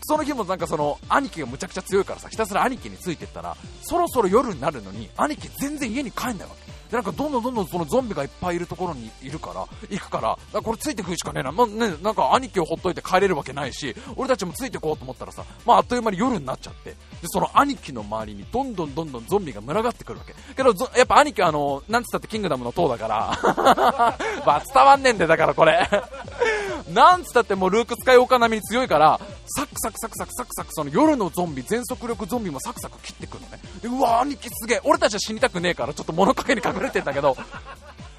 その日もなんかその、兄貴がむちゃくちゃ強いからさ、ひたすら兄貴についてったら、そろそろ夜になるのに、兄貴全然家に帰んないわけ。で、なんかどんどんどんどんそのゾンビがいっぱいいるところにいるから、行くから、からこれついてくるしかねえな。まあ、ね、なんか兄貴をほっといて帰れるわけないし、俺たちもついてこうと思ったらさ、まああっという間に夜になっちゃって、で、その兄貴の周りにどんどんどんどんゾンビが群がってくるわけ。けど、やっぱ兄貴はあの、なんつったってキングダムの塔だから、まあ伝わんねえんで、だからこれ。なんつったってもうルークスカイオーカー並みに強いから、サクサクサクサクサクサクその夜のゾンビ、全速力ゾンビもサクサク切ってくるのね。でうわ、兄貴すげえ。俺たちは死にたくねえから、ちょっと物陰に隠れてんだけど、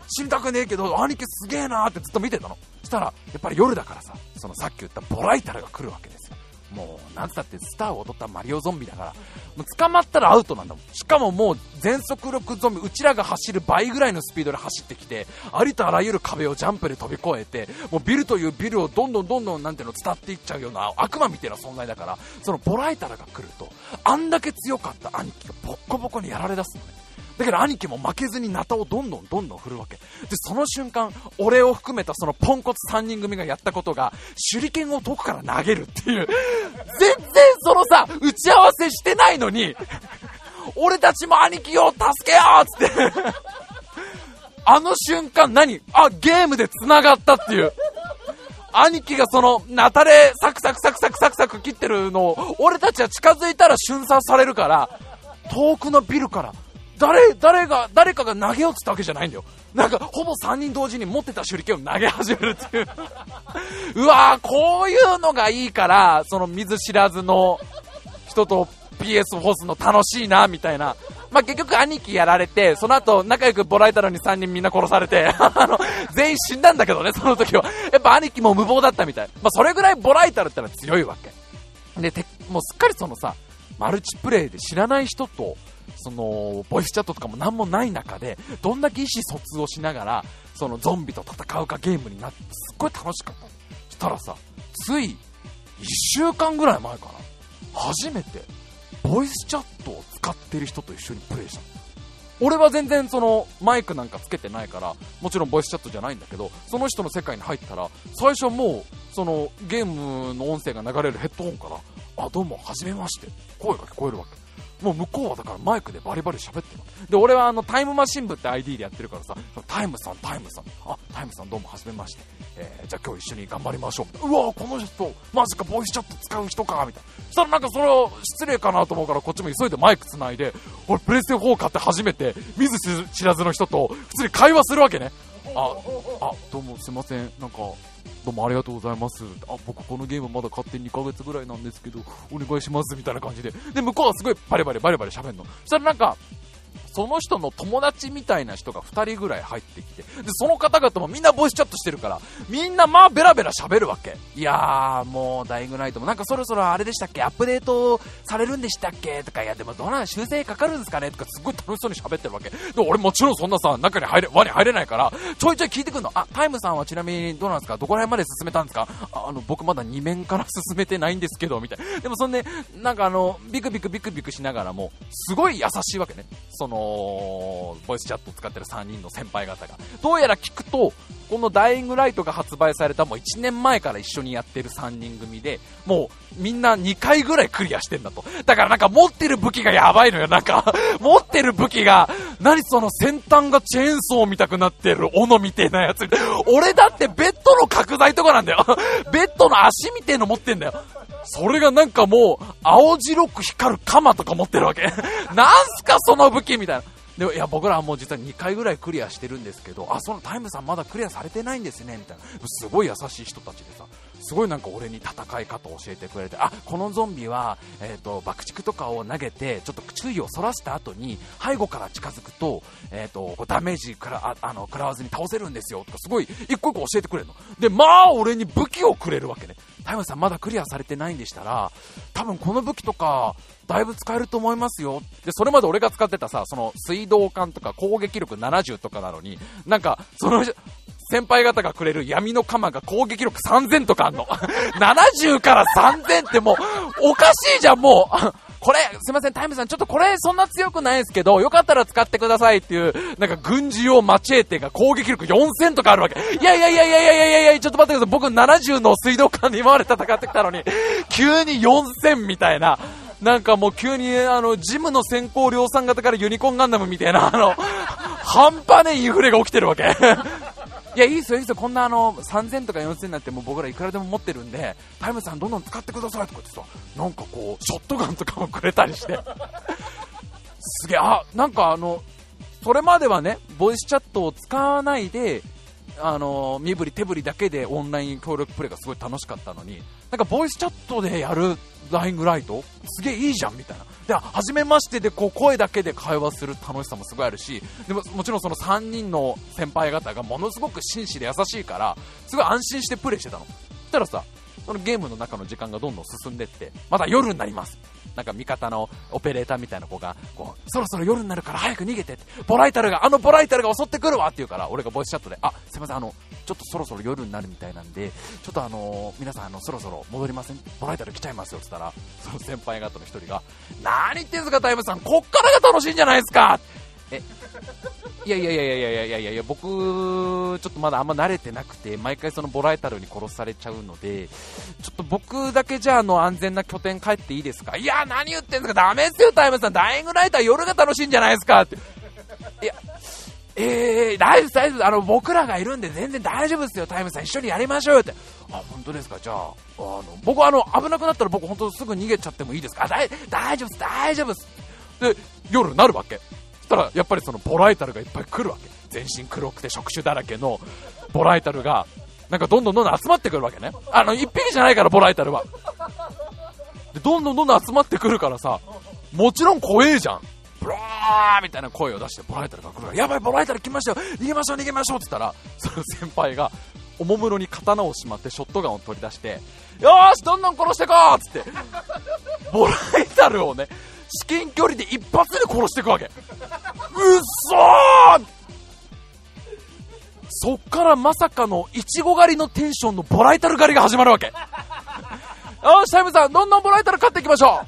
死にたくねえけど、兄貴すげえなーってずっと見てたの。したら、やっぱり夜だからさ、そのさっき言ったボライタルが来るわけですよ。もう、なんつったってスターを踊ったマリオゾンビだから、もう捕まったらアウトなんだもん。しかももう全速力ゾンビ、うちらが走る倍ぐらいのスピードで走ってきて、ありとあらゆる壁をジャンプで飛び越えて、もうビルというビルをどんどんどんどんなんていうの伝っていっちゃうような悪魔みたいな存在だから、そのボラエタラが来ると、あんだけ強かった兄貴がボッコボコにやられ出すのね。だから兄貴も負けずにナタをどんどんどんどん振るわけ。で、その瞬間、俺を含めたそのポンコツ3人組がやったことが、手裏剣を遠くから投げるっていう、全然そのさ、打ち合わせしてないのに、俺たちも兄貴を助けようっつってあの瞬間何？あ、ゲームで繋がったっていう。兄貴がその、ナタレ、サクサクサクサクサクサク切ってるのを、俺たちは近づいたら瞬殺されるから、遠くのビルから、誰、誰が、誰かが投げようっつったわけじゃないんだよ。なんか、ほぼ3人同時に持ってた手裏剣を投げ始めるっていう うわー、こういうのがいいから、その見ず知らずの人と PS フォースの楽しいな、みたいな。まあ、結局兄貴やられて、その後仲良くボラえたのに3人みんな殺されて、あの、全員死んだんだけどね、その時は。やっぱ兄貴も無謀だったみたい。まあ、それぐらいボラエタルってのは強いわけ。で、て、もうすっかりそのさ、マルチプレイで知らない人とその、ボイスチャットとかも何もない中で、どんだけ意思疎通をしながら、そのゾンビと戦うかゲームになって、すっごい楽しかった。したらさ、つい、1週間ぐらい前かな。初めて、ボイスチャットを使ってる人と一緒にプレイした俺は全然そのマイクなんかつけてないからもちろんボイスチャットじゃないんだけどその人の世界に入ったら最初もうそのゲームの音声が流れるヘッドホンからあどうもはじめまして声が聞こえるわけもう向こうはだからマイクでバリバリ喋ってるで、俺はあのタイムマシン部って ID でやってるからさ、タイムさん、タイムさん、あ、タイムさんどうもはじめまして、えー、じゃあ今日一緒に頑張りましょう。うわこの人、マジかボイスチャット使う人か、みたいな。そしたらなんかそれを失礼かなと思うからこっちも急いでマイク繋いで、俺プレステ4買って初めて、見ず知らずの人と普通に会話するわけね。あ、あ、どうもすいません、なんか、どうもありがとうございます。あ、僕このゲームまだ買って2ヶ月ぐらいなんですけど、お願いしますみたいな感じで。で、向こうはすごいバレバレバレバレ喋んの。そしたらなんか、その人の友達みたいな人が2人ぐらい入ってきて、で、その方々もみんなボイスチャットしてるから、みんなまあベラベラ喋るわけ。いやー、もうダイイングナイトもなんかそろそろあれでしたっけ？アップデートされるんでしたっけ？とか、いやでもどうなん修正かかるんですかね？とかすっごい楽しそうに喋ってるわけ。で、俺もちろんそんなさ、中に入れ、輪に入れないから、ちょいちょい聞いてくんの。あ、タイムさんはちなみにどうなんですか？どこら辺まで進めたんですか？あの、僕まだ2面から進めてないんですけど、みたいな。でもそんで、なんかあの、ビクビクビクビクしながらも、すごい優しいわけね。その、のボイスチャットを使ってる3人の先輩方が。どうやら聞くと、このダイイングライトが発売されたもう1年前から一緒にやってる3人組で、もうみんな2回ぐらいクリアしてんだと。だからなんか持ってる武器がやばいのよ。なんか、持ってる武器が、何その先端がチェーンソー見たくなってる斧みたいなやつ。俺だってベッドの角材とかなんだよ。ベッドの足みたいの持ってんだよ。それがなんかもう、青白く光る鎌とか持ってるわけ。なんすかその武器みたいな。でいや僕らはもう実は2回ぐらいクリアしてるんですけど、あ、そのタイムさんまだクリアされてないんですね、みたいな。すごい優しい人たちでさ、すごいなんか俺に戦い方を教えてくれて、あ、このゾンビは、え、ー、と、爆竹とかを投げて、ちょっと注意をそらした後に、背後から近づくと、え、ー、と、ダメージから、あの、食らわずに倒せるんですよ、とかすごい、一個一個教えてくれるの。で、まあ、俺に武器をくれるわけね。タイムさんまだクリアされてないんでしたら、多分この武器とか、だいぶ使えると思いますよ。で、それまで俺が使ってたさ、その水道管とか攻撃力70とかなのに、なんか、その、先輩方がくれる闇の鎌が攻撃力3000とかあんの。70から3000ってもう、おかしいじゃん、もう。これ、すいません、タイムさん、ちょっとこれそんな強くないですけど、よかったら使ってくださいっていう、なんか軍事用マチエーテが攻撃力4000とかあるわけ。いやいやいやいやいやいやいやいやちょっと待ってください。僕70の水道管で今まで戦ってきたのに、急に4000みたいな。なんかもう急に、あの、ジムの先行量産型からユニコーンガンダムみたいな、あの、半端ねインフレが起きてるわけ。いや、いいっすよ、いいっすよ、こんなあの、3000とか4000になんても僕らいくらでも持ってるんで、タイムさんどんどん使ってくださいとか言ってさ、なんかこう、ショットガンとかもくれたりして。すげえ、あ、なんかあの、それまではね、ボイスチャットを使わないで、あの身振り手振りだけでオンライン協力プレイがすごい楽しかったのに、なんかボイスチャットでやるライングライトすげえいいじゃんみたいな。で、初めましてでこう声だけで会話する楽しさもすごいあるし、でももちろんその3人の先輩方がものすごく紳士で優しいから、すごい安心してプレイしてたの。そしたらさ、そのゲームの中の時間がどんどん進んでって、まだ夜になります。なんか味方のオペレーターみたいな子が、こう、そろそろ夜になるから早く逃げてって、ボライタルが、あのボライタルが襲ってくるわって言うから、俺がボイスチャットで、あ、すいません、あの、ちょっとそろそろ夜になるみたいなんで、ちょっとあの、皆さん、あの、そろそろ戻りません？ボライタル来ちゃいますよって言った？ら、その先輩方の一人が、何言ってんすか、タイムさん、こっからが楽しいんじゃないですか！え、いやいやいやいやいやいやいや、僕、ちょっとまだあんま慣れてなくて、毎回そのボラエタルに殺されちゃうので、ちょっと僕だけじゃあ、の、安全な拠点帰っていいですか？いや、何言ってんすか？ダメですよ、タイムさん。ダイイングライター夜が楽しいんじゃないですか？って。いや、えー、大丈夫です、大丈夫。あの、僕らがいるんで全然大丈夫ですよ、タイムさん。一緒にやりましょうよって。あ、本当ですか？じゃあ、あの、僕あの、危なくなったら僕本当すぐ逃げちゃってもいいですか？大丈夫です、大丈夫です。で、夜なるわけ。したら、やっぱりそのボライタルがいっぱい来るわけ。全身黒くて触手だらけのボライタルが、なんかどんどんどんどん集まってくるわけね。あの、一匹じゃないから、ボライタルは。で、どんどんどんどん集まってくるからさ、もちろん怖えじゃん。ブラーみたいな声を出して、ボライタルが来るから、やばい、ボライタル来ましたよ逃げましょう、逃げましょうって言ったら、その先輩が、おもむろに刀をしまってショットガンを取り出して、よーし、どんどん殺してこうっつって、ボライタルをね、至近距離で一発で殺していくわけ。うっそーそっからまさかのいちご狩りのテンションのボライタル狩りが始まるわけ。よし、タイムさん、どんどんボライタル勝っていきましょう。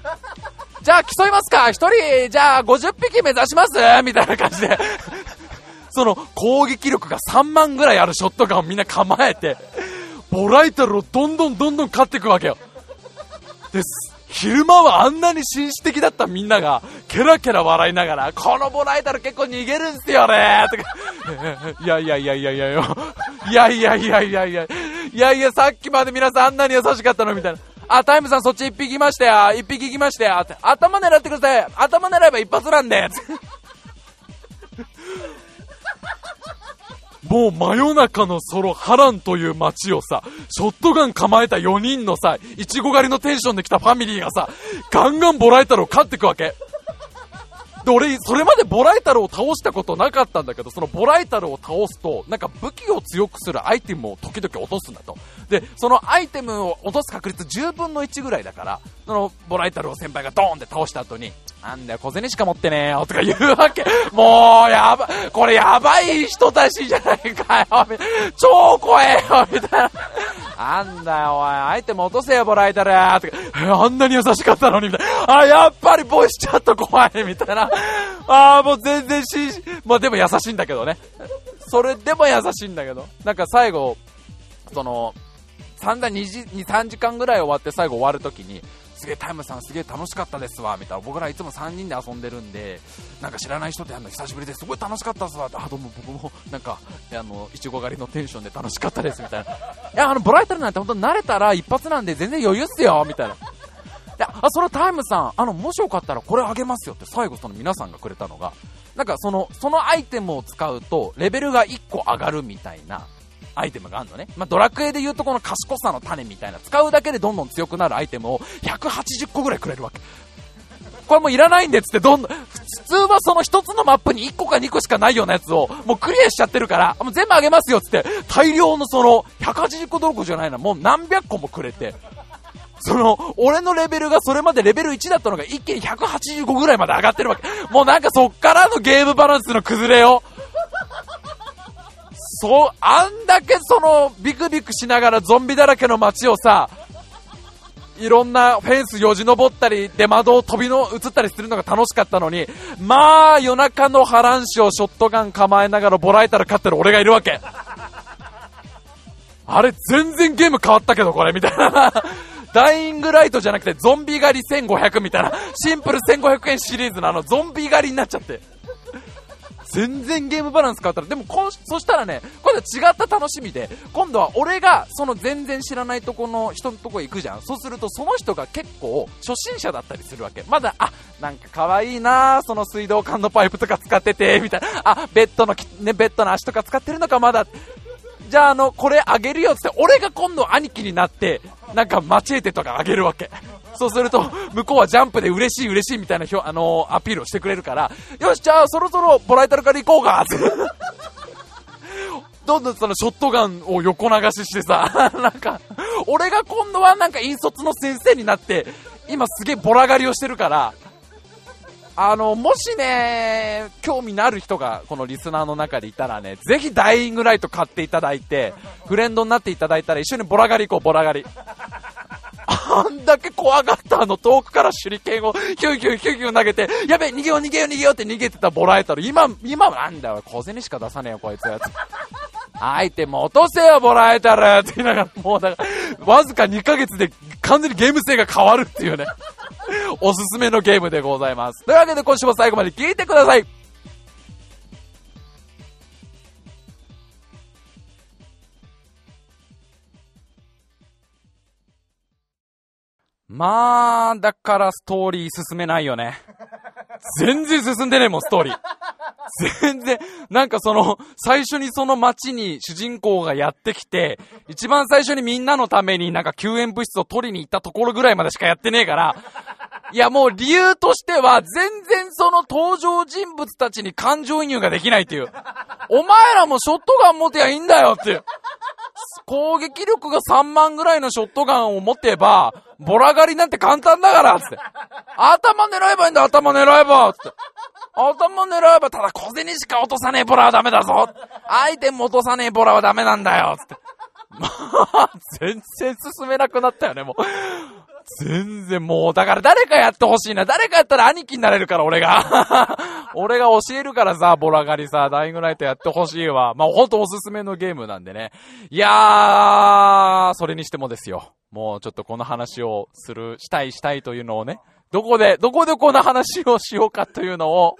じゃあ競いますか1人、じゃあ50匹目指します？みたいな感じでその攻撃力が3万ぐらいあるショットガンをみんな構えて、ボライタルをどんどんどんどん勝っていくわけよ。です。昼間はあんなに紳士的だったみんなが、ケラケラ笑いながら、このボライタル結構逃げるんすよねとか、いやいやいやいやいやよ。いやいやいやいやいや、いやいやさっきまで皆さんあんなに優しかったのみたいな。あ、タイムさんそっち一匹いましたよ。一匹行きましたよ。頭狙ってください。頭狙えば一発なんで。もう真夜中のソロ、ハランという街をさ、ショットガン構えた4人のさ、いちご狩りのテンションで来たファミリーがさ、ガンガンボライタルを勝ってくわけ。で、俺、それまでボライタルを倒したことなかったんだけど、そのボライタルを倒すと、なんか武器を強くするアイテムを時々落とすんだと。で、そのアイテムを落とす確率10分の1ぐらいだから、そのボライタルを先輩がドーンって倒した後に、なんだよ、小銭しか持ってねえよ、とか言うわけ。もう、やば、これやばい人たちじゃないかよ、超怖えよ、みたいな。あんだよ、おい、アイテム落とせよ、ボライタルとか、あんなに優しかったのに、みたいな。あ、やっぱりボイスチャット怖い、みたいな。ああ、もう全然し、まあでも優しいんだけどね。それでも優しいんだけど。なんか最後、その、散々2時、2、3時間ぐらい終わって最後終わるときに、すげえタイムさんすげえ楽しかったですわ、みたいな。僕らいつも3人で遊んでるんで、なんか知らない人とやるの久しぶりですごい楽しかったですわ、あ、どうも僕も、なんか、あの、いちご狩りのテンションで楽しかったです、みたいな。いや、あの、ボライタルなんて本当慣れたら一発なんで全然余裕っすよ、みたいな。や、あ、それタイムさん、あの、もしよかったらこれあげますよって最後その皆さんがくれたのが、なんかその、そのアイテムを使うと、レベルが1個上がるみたいな、アイテムがあるのね。まあ、ドラクエで言うとこの賢さの種みたいな、使うだけでどんどん強くなるアイテムを180個ぐらいくれるわけ。これもういらないんでっつってどんどん、普通はその1つのマップに1個か2個しかないようなやつを、もうクリアしちゃってるから、もう全部あげますよっつって、大量のその、180個どころじゃないな、もう何百個もくれて、その、俺のレベルがそれまでレベル1だったのが一気に185ぐらいまで上がってるわけ。もうなんかそっからのゲームバランスの崩れよ。そう、あんだけその、ビクビクしながらゾンビだらけの街をさ、いろんなフェンスよじ登ったり、出窓を飛びの、移ったりするのが楽しかったのに、まあ、夜中の波乱市をショットガン構えながらボラえたら勝ってる俺がいるわけ。あれ、全然ゲーム変わったけど、これ、みたいな。ダイイングライトじゃなくて、ゾンビ狩り1500みたいな、シンプル1500円シリーズのあの、ゾンビ狩りになっちゃって。全然ゲームバランス変わったら、でもこそしたらね、今度は違った楽しみで、今度は俺がその全然知らないとこの人のとこ行くじゃん。そうするとその人が結構初心者だったりするわけ。まだ、あ、なんか可愛いなその水道管のパイプとか使ってて、みたいな。あ、ベッドの、ね、ベッドの足とか使ってるのかまだ。じゃああの、これあげるよって俺が今度兄貴になって、なんかマチエテとかあげるわけ。そうすると、向こうはジャンプで嬉しい嬉しいみたいな、あのー、アピールをしてくれるから、よし、じゃあそろそろボライタルから行こうかって。どんどんそのショットガンを横流ししてさ、なんか、俺が今度はなんか引率の先生になって、今すげえボラ狩りをしてるから、あの、もしね、興味のある人がこのリスナーの中でいたらね、ぜひダイイングライト買っていただいて、フレンドになっていただいたら一緒にボラ狩り行こう、ボラ狩り。あんだけ怖がったあの遠くから手裏剣をヒューヒューヒューヒュー投げて、やべえ、逃げよう逃げよう逃げようって逃げてたボラエタル。今、今なんだよ、小銭しか出さねえよ、こいつ。アイテム落とせよ、ボラエタルって言いながら、もうだから、わずか2ヶ月で完全にゲーム性が変わるっていうね。おすすめのゲームでございます。というわけで今週も最後まで聞いてください。まあ、だからストーリー進めないよね。全然進んでねえもん、ストーリー。全然、なんかその、最初にその街に主人公がやってきて、一番最初にみんなのためになんか救援物質を取りに行ったところぐらいまでしかやってねえから、いやもう理由としては、全然その登場人物たちに感情移入ができないっていう。お前らもショットガン持てやいいんだよっていう。攻撃力が3万ぐらいのショットガンを持てば、ボラ狩りなんて簡単だからつって。頭狙えばいいんだ、頭狙えばつって。頭狙えば、ただ小銭しか落とさねえボラはダメだぞアイテム落とさねえボラはダメなんだよつって。まあ、全然進めなくなったよね、もう。全然もう、だから誰かやってほしいな。誰かやったら兄貴になれるから、俺が。俺が教えるからさ、ボラ狩りさ、ダイイングライトやってほしいわ。まあ、ほんとおすすめのゲームなんでね。いやー、それにしてもですよ。もうちょっとこの話をする、したいしたいというのをね、どこで、どこでこの話をしようかというのを、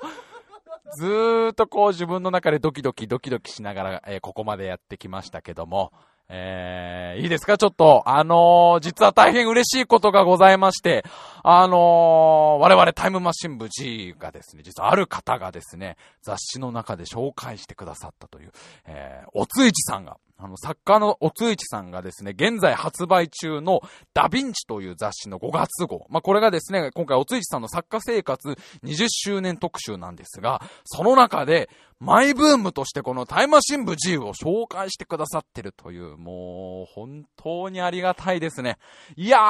ずーっとこう自分の中でドキドキドキドキしながら、えー、ここまでやってきましたけども、えー、いいですか？ちょっと、あのー、実は大変嬉しいことがございまして、あのー、我々タイムマシン部 G がですね、実はある方がですね、雑誌の中で紹介してくださったという、えー、おついちさんが、あの、作家のおついちさんがですね、現在発売中のダヴィンチという雑誌の5月号。まあ、これがですね、今回おついちさんの作家生活20周年特集なんですが、その中で、マイブームとしてこのタイムマシン部 G を紹介してくださってるという、もう、本当にありがたいですね。いやー、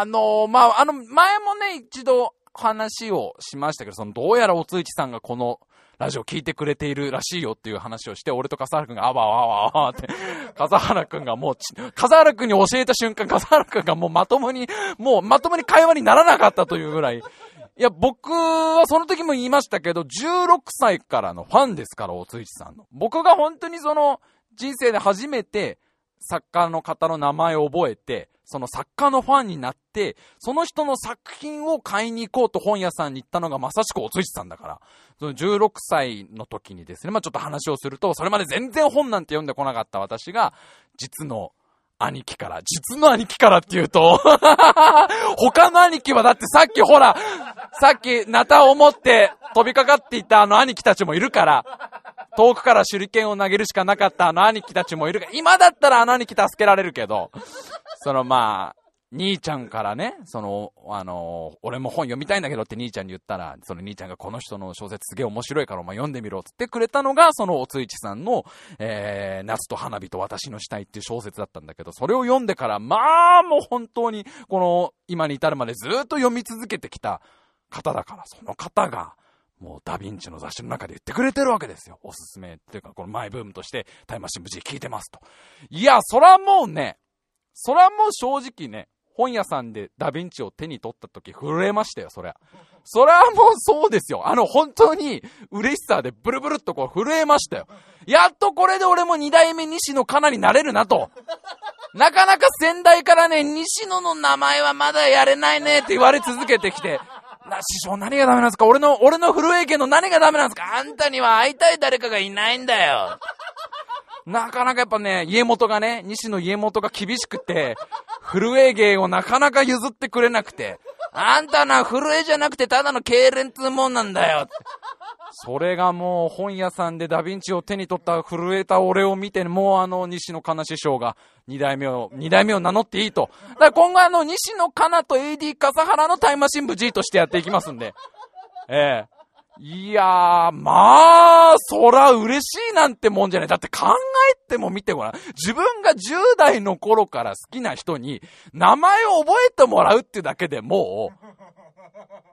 あのまあ、あの、前もね、一度話をしましたけど、その、どうやらおついちさんがこのラジオ聞いてくれているらしいよっていう話をして、俺と笠原くんがあわあわわわって、笠原くんがもう笠原くんに教えた瞬間、笠原くんがもうまともに、もうまともに会話にならなかったというぐらい、いや、僕はその時も言いましたけど、16歳からのファンですから、おついちさんの。僕が本当にその、人生で初めて、作家の方の名前を覚えて、その作家のファンになって、その人の作品を買いに行こうと本屋さんに行ったのがまさしくおついさんだから。その16歳の時にですね、まあちょっと話をすると、それまで全然本なんて読んでこなかった私が、実の兄貴から、実の兄貴からって言うと 他の兄貴はだってさっきほら、さっきナタを持って飛びかかっていたあの兄貴たちもいるから、遠くから手裏剣を投げるしかなかったあの兄貴たちもいるから、今だったらあの兄貴助けられるけど、そのまあ、兄ちゃんからね、その、あの、俺も本読みたいんだけどって兄ちゃんに言ったら、その兄ちゃんがこの人の小説すげえ面白いからお前読んでみろってってくれたのが、そのおついちさんの、えー、夏と花火と私の死体っていう小説だったんだけど、それを読んでから、まあもう本当に、この、今に至るまでずっと読み続けてきた方だから、その方が、もうダヴィンチの雑誌の中で言ってくれてるわけですよ。おすすめっていうか、このマイブームとしてタイムマシン無事聞いてますと。いや、そらもうね、そらもう正直ね、本屋さんでダヴィンチを手に取った時震えましたよ、そりゃ。それはもうそうですよ。あの、本当に嬉しさでブルブルっとこう震えましたよ。やっとこれで俺も二代目西野カナになれるなと。なかなか先代からね、西野の名前はまだやれないねって言われ続けてきて、な、師匠何がダメなんですか？俺の、俺の震え家の何がダメなんですか？あんたには会いたい誰かがいないんだよ。なかなかやっぱね、家元がね、西の家元が厳しくて、震え芸をなかなか譲ってくれなくて、あんたな、震えじゃなくてただの痙攣つうもんなんだよ。それがもう本屋さんでダヴィンチを手に取った震えた俺を見て、もうあの西野カナ師匠が二代目を、二代目を名乗っていいと。だから今後あの西野カナと AD 笠原のタイムマシン部 G としてやっていきますんで。ええいやー、まあ、そら嬉しいなんてもんじゃない。だって考えても見てごらん。自分が10代の頃から好きな人に名前を覚えてもらうってだけでも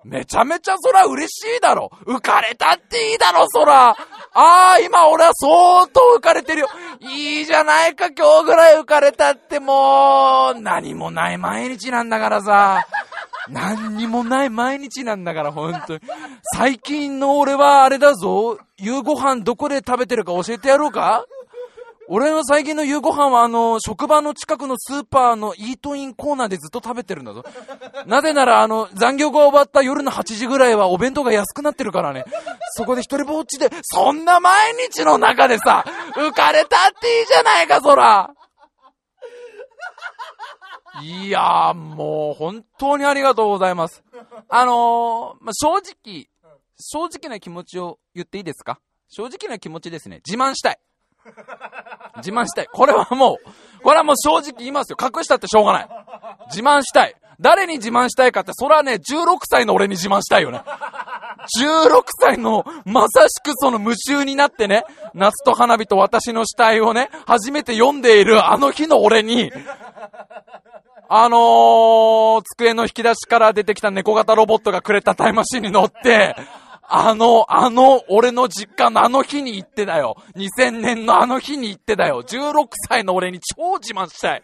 う、めちゃめちゃそら嬉しいだろ。浮かれたっていいだろ、そら。あー、今俺は相当浮かれてるよ。いいじゃないか、今日ぐらい浮かれたってもう、何もない毎日なんだからさ。何にもない毎日なんだから、ほんとに。最近の俺はあれだぞ。夕ご飯どこで食べてるか教えてやろうか？俺の最近の夕ご飯はあの、職場の近くのスーパーのイートインコーナーでずっと食べてるんだぞ。なぜならあの、残業が終わった夜の8時ぐらいはお弁当が安くなってるからね。そこで一人ぼっちで、そんな毎日の中でさ、浮かれたっていいじゃないか、そら。いやー、もう本当にありがとうございます。あのー、まあ、正直、正直な気持ちを言っていいですか？正直な気持ちですね。自慢したい。自慢したい。これはもう、これはもう正直言いますよ。隠したってしょうがない。自慢したい。誰に自慢したいかって、それはね、16歳の俺に自慢したいよね。16歳の、まさしくその夢中になってね、夏と花火と私の死体をね、初めて読んでいるあの日の俺に、あのー、机の引き出しから出てきた猫型ロボットがくれたタイムマシンに乗って、あの、あの、俺の実家のあの日に行ってだよ。2000年のあの日に行ってだよ。16歳の俺に超自慢したい。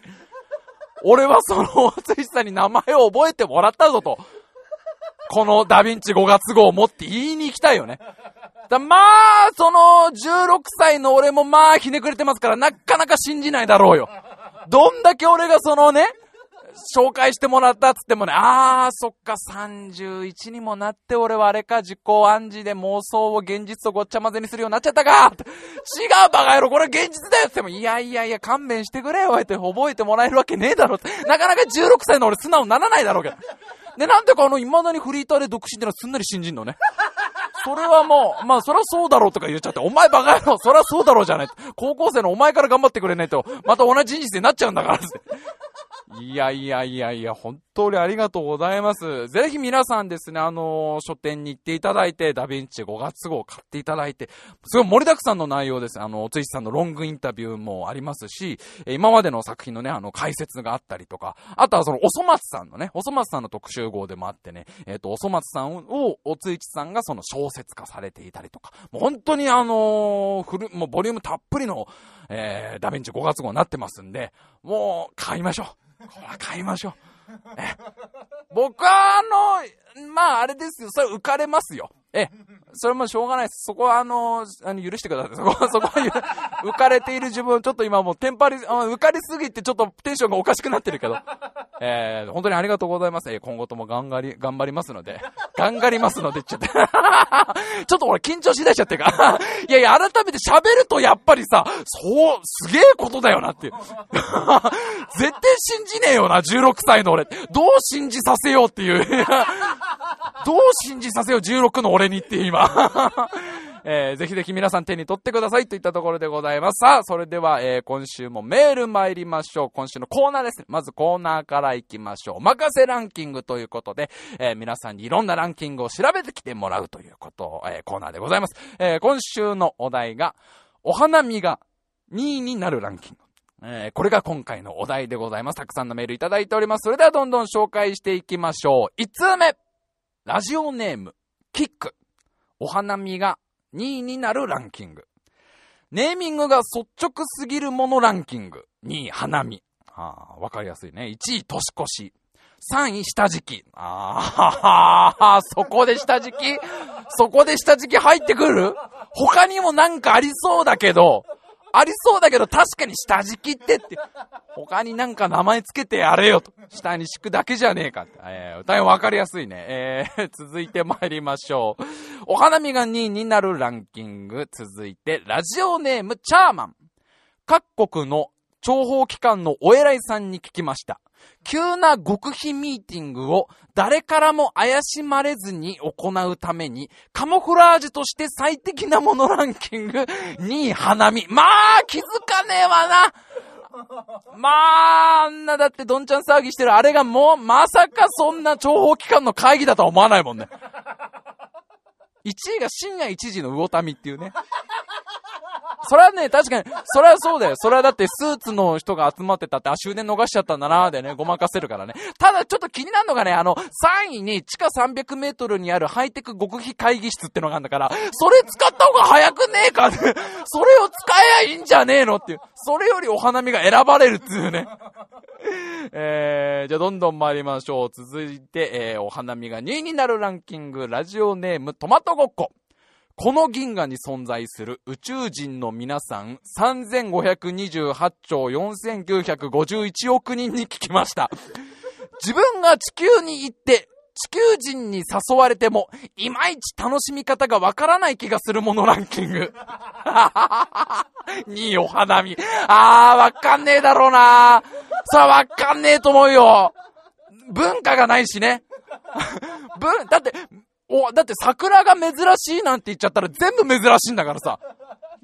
俺はその大津さんに名前を覚えてもらったぞと。このダヴィンチ5月号を持って言いに行きたいよね。だまあ、その16歳の俺もまあひねくれてますからなかなか信じないだろうよ。どんだけ俺がそのね、紹介してもらったっつってもね、あー、そっか、31にもなって俺はあれか、実行暗示で妄想を現実とごっちゃ混ぜにするようになっちゃったか違うバカ野郎これ現実だよっても、いやいやいや、勘弁してくれよって覚えてもらえるわけねえだろって。なかなか16歳の俺素直にならないだろうけど。で、なんでかあの、未だにフリーターで独身ってのはすんなり信じんのね。それはもう、まあそりゃそうだろうとか言っちゃって、お前バカ野郎、そりゃそうだろうじゃない。高校生のお前から頑張ってくれないと、また同じ人生になっちゃうんだからって。いやいやいやいや、本当にありがとうございます。ぜひ皆さんですね、あのー、書店に行っていただいて、ダヴィンチ5月号を買っていただいて、すごい盛りだくさんの内容です。あの、おついさんのロングインタビューもありますし、今までの作品のね、あの、解説があったりとか、あとはその、おそ松さんのね、おそ松さんの特集号でもあってね、えっ、ー、と、おそ松さんを、おついちさんがその小説化されていたりとか、もう本当にあのー、フル、もうボリュームたっぷりの、えー、ダヴィンチ5月号になってますんで、もう、買いましょう。これは買いましょう。え、僕はあの、まああれですよ、それ浮かれますよ。え、それもしょうがないです。そこはあの、あの許してください。そこは、そこは浮かれている自分、ちょっと今もうテンパり、浮かれすぎてちょっとテンションがおかしくなってるけど。えー、本当にありがとうございます。えー、今後とも頑張り、頑張りますので。頑張りますので、ちょっとちょっと俺緊張しだしちゃってるか いやいや、改めて喋るとやっぱりさ、そう、すげえことだよなっていう。絶対信じねえよな、16歳の俺。どう信じさせようっていう。どう信じさせよう、16の俺にって今。えー、ぜひぜひ皆さん手に取ってくださいといったところでございます。さあ、それでは、えー、今週もメール参りましょう。今週のコーナーですね。まずコーナーから行きましょう。お任せランキングということで、えー、皆さんにいろんなランキングを調べてきてもらうということを、えー、コーナーでございます。えー、今週のお題が、お花見が2位になるランキング。えー、これが今回のお題でございます。たくさんのメールいただいております。それではどんどん紹介していきましょう。5つ目ラジオネーム、キック。お花見が2位になるランキング。ネーミングが率直すぎるものランキング。2位、花見。ああ、わかりやすいね。1位、年越し。3位、下敷き。ああ、そこで下敷き？そこで下敷き入ってくる？他にもなんかありそうだけど、ありそうだけど確かに下敷きってって、他になんか名前つけてやれよと。下に敷くだけじゃねえかって。えー、大変わかりやすいね。えー、続いて参りましょう。お花見が2位になるランキング。続いて、ラジオネームチャーマン。各国の情報機関のお偉いさんに聞きました。急な極秘ミーティングを誰からも怪しまれずに行うために、カモフラージュとして最適なものランキング2位花見。まあ、気づかねえわな。まあ、あんなだってどんちゃん騒ぎしてるあれがもう、まさかそんな情報機関の会議だとは思わないもんね。1位が深夜1時の魚民っていうね。それはね、確かに、それはそうだよ。それはだってスーツの人が集まってたって、あ、終電逃しちゃったんだなーでね、ごまかせるからね。ただちょっと気になるのがね、あの、3位に地下300メートルにあるハイテク極秘会議室ってのがあるんだから、それ使った方が早くねえかって、それを使えやいいんじゃねえのっていう。それよりお花見が選ばれるっていうね。えー、じゃあどんどん参りましょう。続いて、えー、お花見が2位になるランキング、ラジオネームトマトごっこ。この銀河に存在する宇宙人の皆さん3528兆4951億人に聞きました。自分が地球に行って地球人に誘われても、いまいち楽しみ方がわからない気がするものランキング。2位お花見。あー、わかんねえだろうなさあ、わかんねえと思うよ。文化がないしね。文、だって、お、だって桜が珍しいなんて言っちゃったら全部珍しいんだからさ。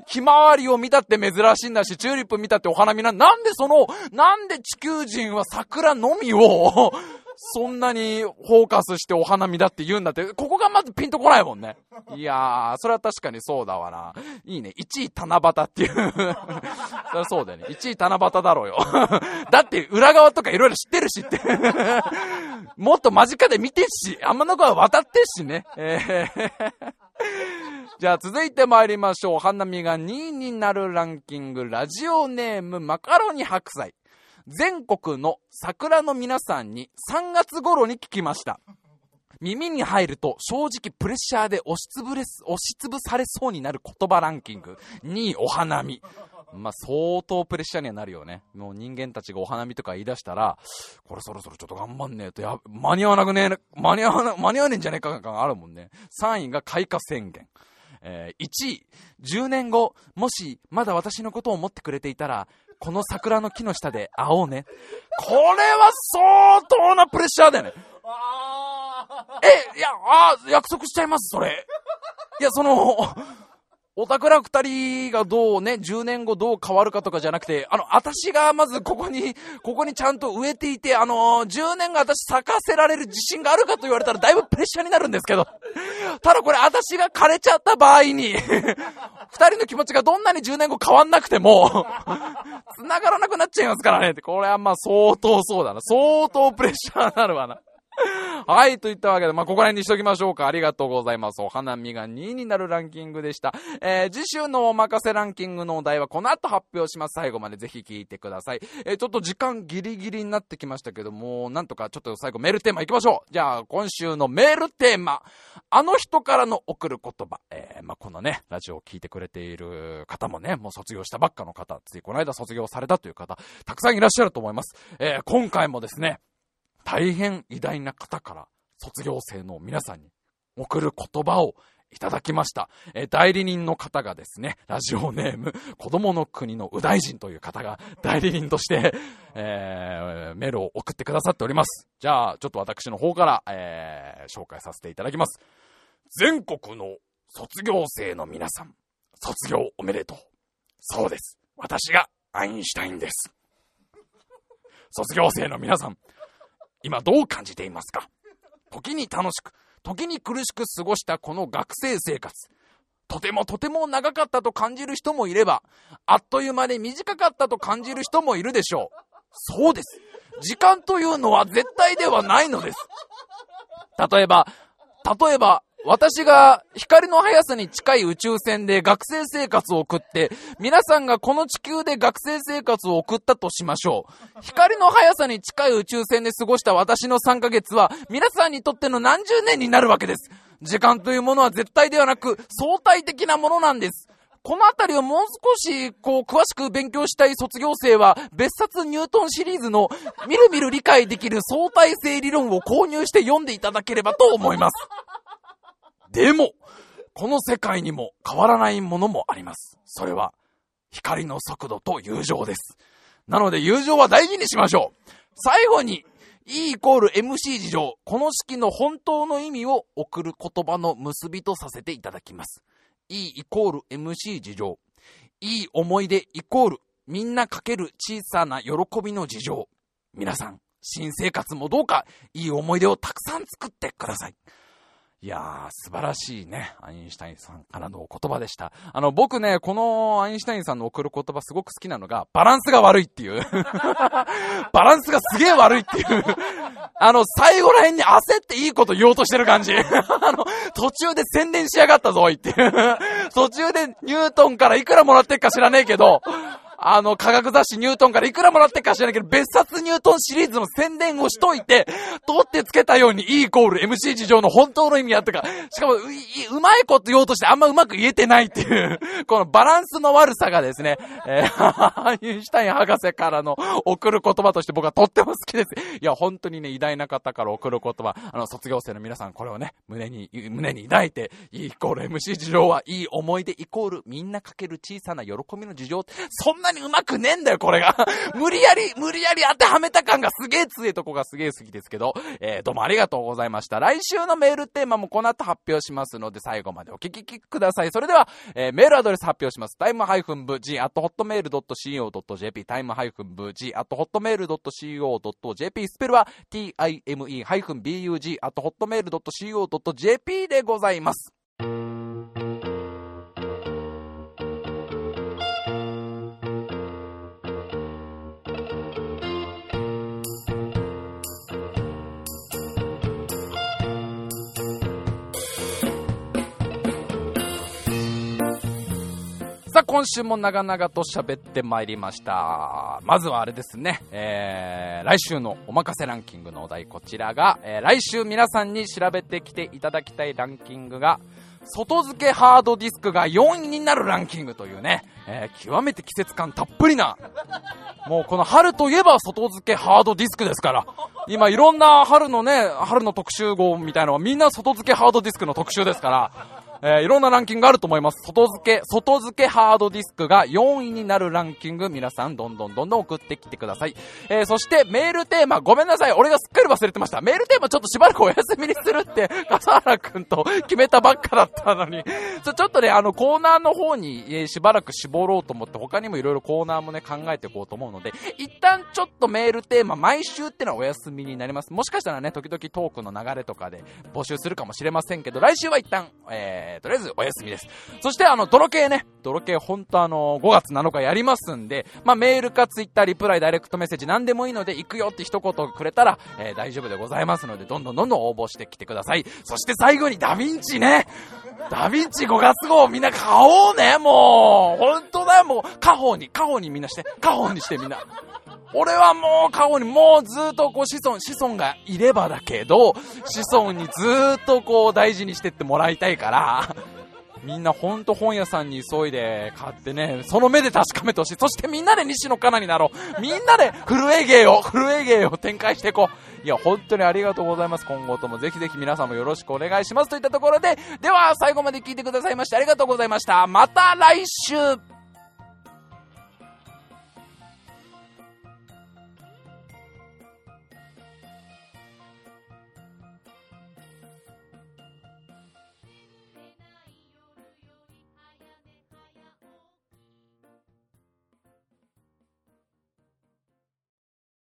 ひまわりを見たって珍しいんだし、チューリップ見たってお花見な、なんでその、なんで地球人は桜のみをそんなにフォーカスしてお花見だって言うんだって、ここがまずピンとこないもんね。いやー、それは確かにそうだわな。いいね。1位七夕っていう それはそうだよね。1位七夕だろうよ。だって裏側とかいろいろ知ってるしって もっと間近で見てし、天の川渡ってしね。じゃあ続いて参りましょう。お花見が2位になるランキング、ラジオネームマカロニ白菜。全国の桜の皆さんに3月頃に聞きました。耳に入ると正直プレッシャーで押しつぶれ、押しつぶされそうになる言葉ランキング。2位お花見。まあ、相当プレッシャーにはなるよね。もう人間たちがお花見とか言い出したら、これそろそろちょっと頑張んねえと、や、間に合わなくねえ、間に合わな、間に合わねえんじゃねえかがあるもんね。3位が開花宣言。えー、1位、10年後、もしまだ私のことを思ってくれていたら、この桜の木の下で会おうね。これは相当なプレッシャーだよね。え、いや、あ約束しちゃいます、それ。いや、その、おたくら二人がどうね、10年後どう変わるかとかじゃなくて、あの、私がまずここに、ここにちゃんと植えていて、あの10年が私咲かせられる自信があるかと言われたらだいぶプレッシャーになるんですけど。ただこれ私が枯れちゃった場合に二人の気持ちがどんなに10年後変わんなくても繋がらなくなっちゃいますからねって。これはまあ相当そうだな。相当プレッシャーになるわな。はい、といったわけで、まあ、ここら辺にしときましょうか。ありがとうございます。お花見が2位になるランキングでした。えー、次週のお任せランキングのお題はこの後発表します。最後までぜひ聞いてください。えー、ちょっと時間ギリギリになってきましたけども、なんとかちょっと最後メールテーマ行きましょう。じゃあ、今週のメールテーマ。あの人からの送る言葉。えー、まあ、このね、ラジオを聞いてくれている方もね、もう卒業したばっかの方、ついこの間卒業されたという方、たくさんいらっしゃると思います。えー、今回もですね、大変偉大な方から卒業生の皆さんに送る言葉をいただきました。え代理人の方がですね、ラジオネーム、子供の国の右大臣という方が代理人として、えー、メールを送ってくださっております。じゃあ、ちょっと私の方から、えー、紹介させていただきます。全国の卒業生の皆さん、卒業おめでとう。そうです。私がアインシュタインです。卒業生の皆さん、今どう感じていますか？時に楽しく、時に苦しく過ごしたこの学生生活。とてもとても長かったと感じる人もいれば、あっという間に短かったと感じる人もいるでしょう。そうです。時間というのは絶対ではないのです。例えば、例えば、私が光の速さに近い宇宙船で学生生活を送って、皆さんがこの地球で学生生活を送ったとしましょう。光の速さに近い宇宙船で過ごした私の3ヶ月は、皆さんにとっての何十年になるわけです。時間というものは絶対ではなく、相対的なものなんです。このあたりをもう少し、こう、詳しく勉強したい卒業生は、別冊ニュートンシリーズの、みるみる理解できる相対性理論を購入して読んでいただければと思います。でも、この世界にも変わらないものもあります。それは、光の速度と友情です。なので、友情は大事にしましょう。最後に、E イコール MC 事情。この式の本当の意味を送る言葉の結びとさせていただきます。E イコール MC 事情。いい思い出イコールみんなかける小さな喜びの事情。皆さん、新生活もどうかいい思い出をたくさん作ってください。いやー、素晴らしいね、アインシュタインさんからのお言葉でした。あの、僕ね、このアインシュタインさんの送る言葉すごく好きなのが、バランスが悪いっていう。バランスがすげえ悪いっていう。あの、最後ら辺に焦っていいこと言おうとしてる感じ。あの、途中で宣伝しやがったぞ、いっていう。途中でニュートンからいくらもらってっか知らねえけど、あの、科学雑誌ニュートンからいくらもらってか知らないけど、別冊ニュートンシリーズの宣伝をしといて、取ってつけたように E イコール MC 事情の本当の意味やったか、しかもう、うまいこと言おうとしてあんまうまく言えてないっていう、このバランスの悪さがですね、えー、アインシュタイン博士からの送る言葉として僕はとっても好きです。いや、本当にね、偉大な方から送る言葉、あの、卒業生の皆さんこれをね、胸に、胸に抱いて、E イコール MC 事情はいい思い出イコールみんなかける小さな喜びの事情、そんなにうまくねえんだよ、これが。無理やり、無理やり当てはめた感がすげえ強いとこがすげえ好きですけど、えー、どうもありがとうございました。来週のメールテーマもこの後発表しますので、最後までお聞きください。それでは、えー、メールアドレス発表します。タイムハイフンブ g at hotmail.co.jp タイムハイフンブ g at hotmail.co.jp スペルは time-bug at hotmail.co.jp でございます。今週も長々と喋ってまいりました。まずはあれですね、えー、来週のおまかせランキングのお題、こちらが、えー、来週皆さんに調べてきていただきたいランキングが、外付けハードディスクが4位になるランキングというね、えー、極めて季節感たっぷりな、もうこの春といえば外付けハードディスクですから、今いろんな春のね、春の特集号みたいなのはみんな外付けハードディスクの特集ですから、えー、いろんなランキングがあると思います。外付け、外付けハードディスクが4位になるランキング、皆さんどんどんどんどん送ってきてください。えー、そしてメールテーマ、ごめんなさい。俺がすっかり忘れてました。メールテーマちょっとしばらくお休みにするって、笠原くんと決めたばっかだったのに。ちょ、っとね、あの、コーナーの方に、えー、しばらく絞ろうと思って、他にもいろいろコーナーもね、考えていこうと思うので、一旦ちょっとメールテーマ、毎週ってのはお休みになります。もしかしたらね、時々トークの流れとかで募集するかもしれませんけど、来週は一旦、えー、とりあえずお休みです。そしてあの、泥系ね、泥系ほんとあの、5月7日やりますんで、まあ、メールかツイッター、リプライ、ダイレクトメッセージ何でもいいので、行くよって一言くれたら、えー、大丈夫でございますので、どんどんどんどん応募してきてください。そして最後にダヴィンチね、ダヴィンチ5月号みんな買おうね、もう。本当だよ、もう。家宝に、家宝にみんなして。家宝にしてみんな。俺はもう過去にもうずっとこう子孫、子孫がいればだけど、子孫にずっとこう大事にしてってもらいたいから、みんなほんと本屋さんに急いで買ってね、その目で確かめてほしい。そしてみんなで西野カナになろう。みんなで震え芸を、震え芸を展開していこう。いや、本当にありがとうございます。今後ともぜひぜひ皆さんもよろしくお願いします。といったところで、では最後まで聞いてくださいましてありがとうございました。また来週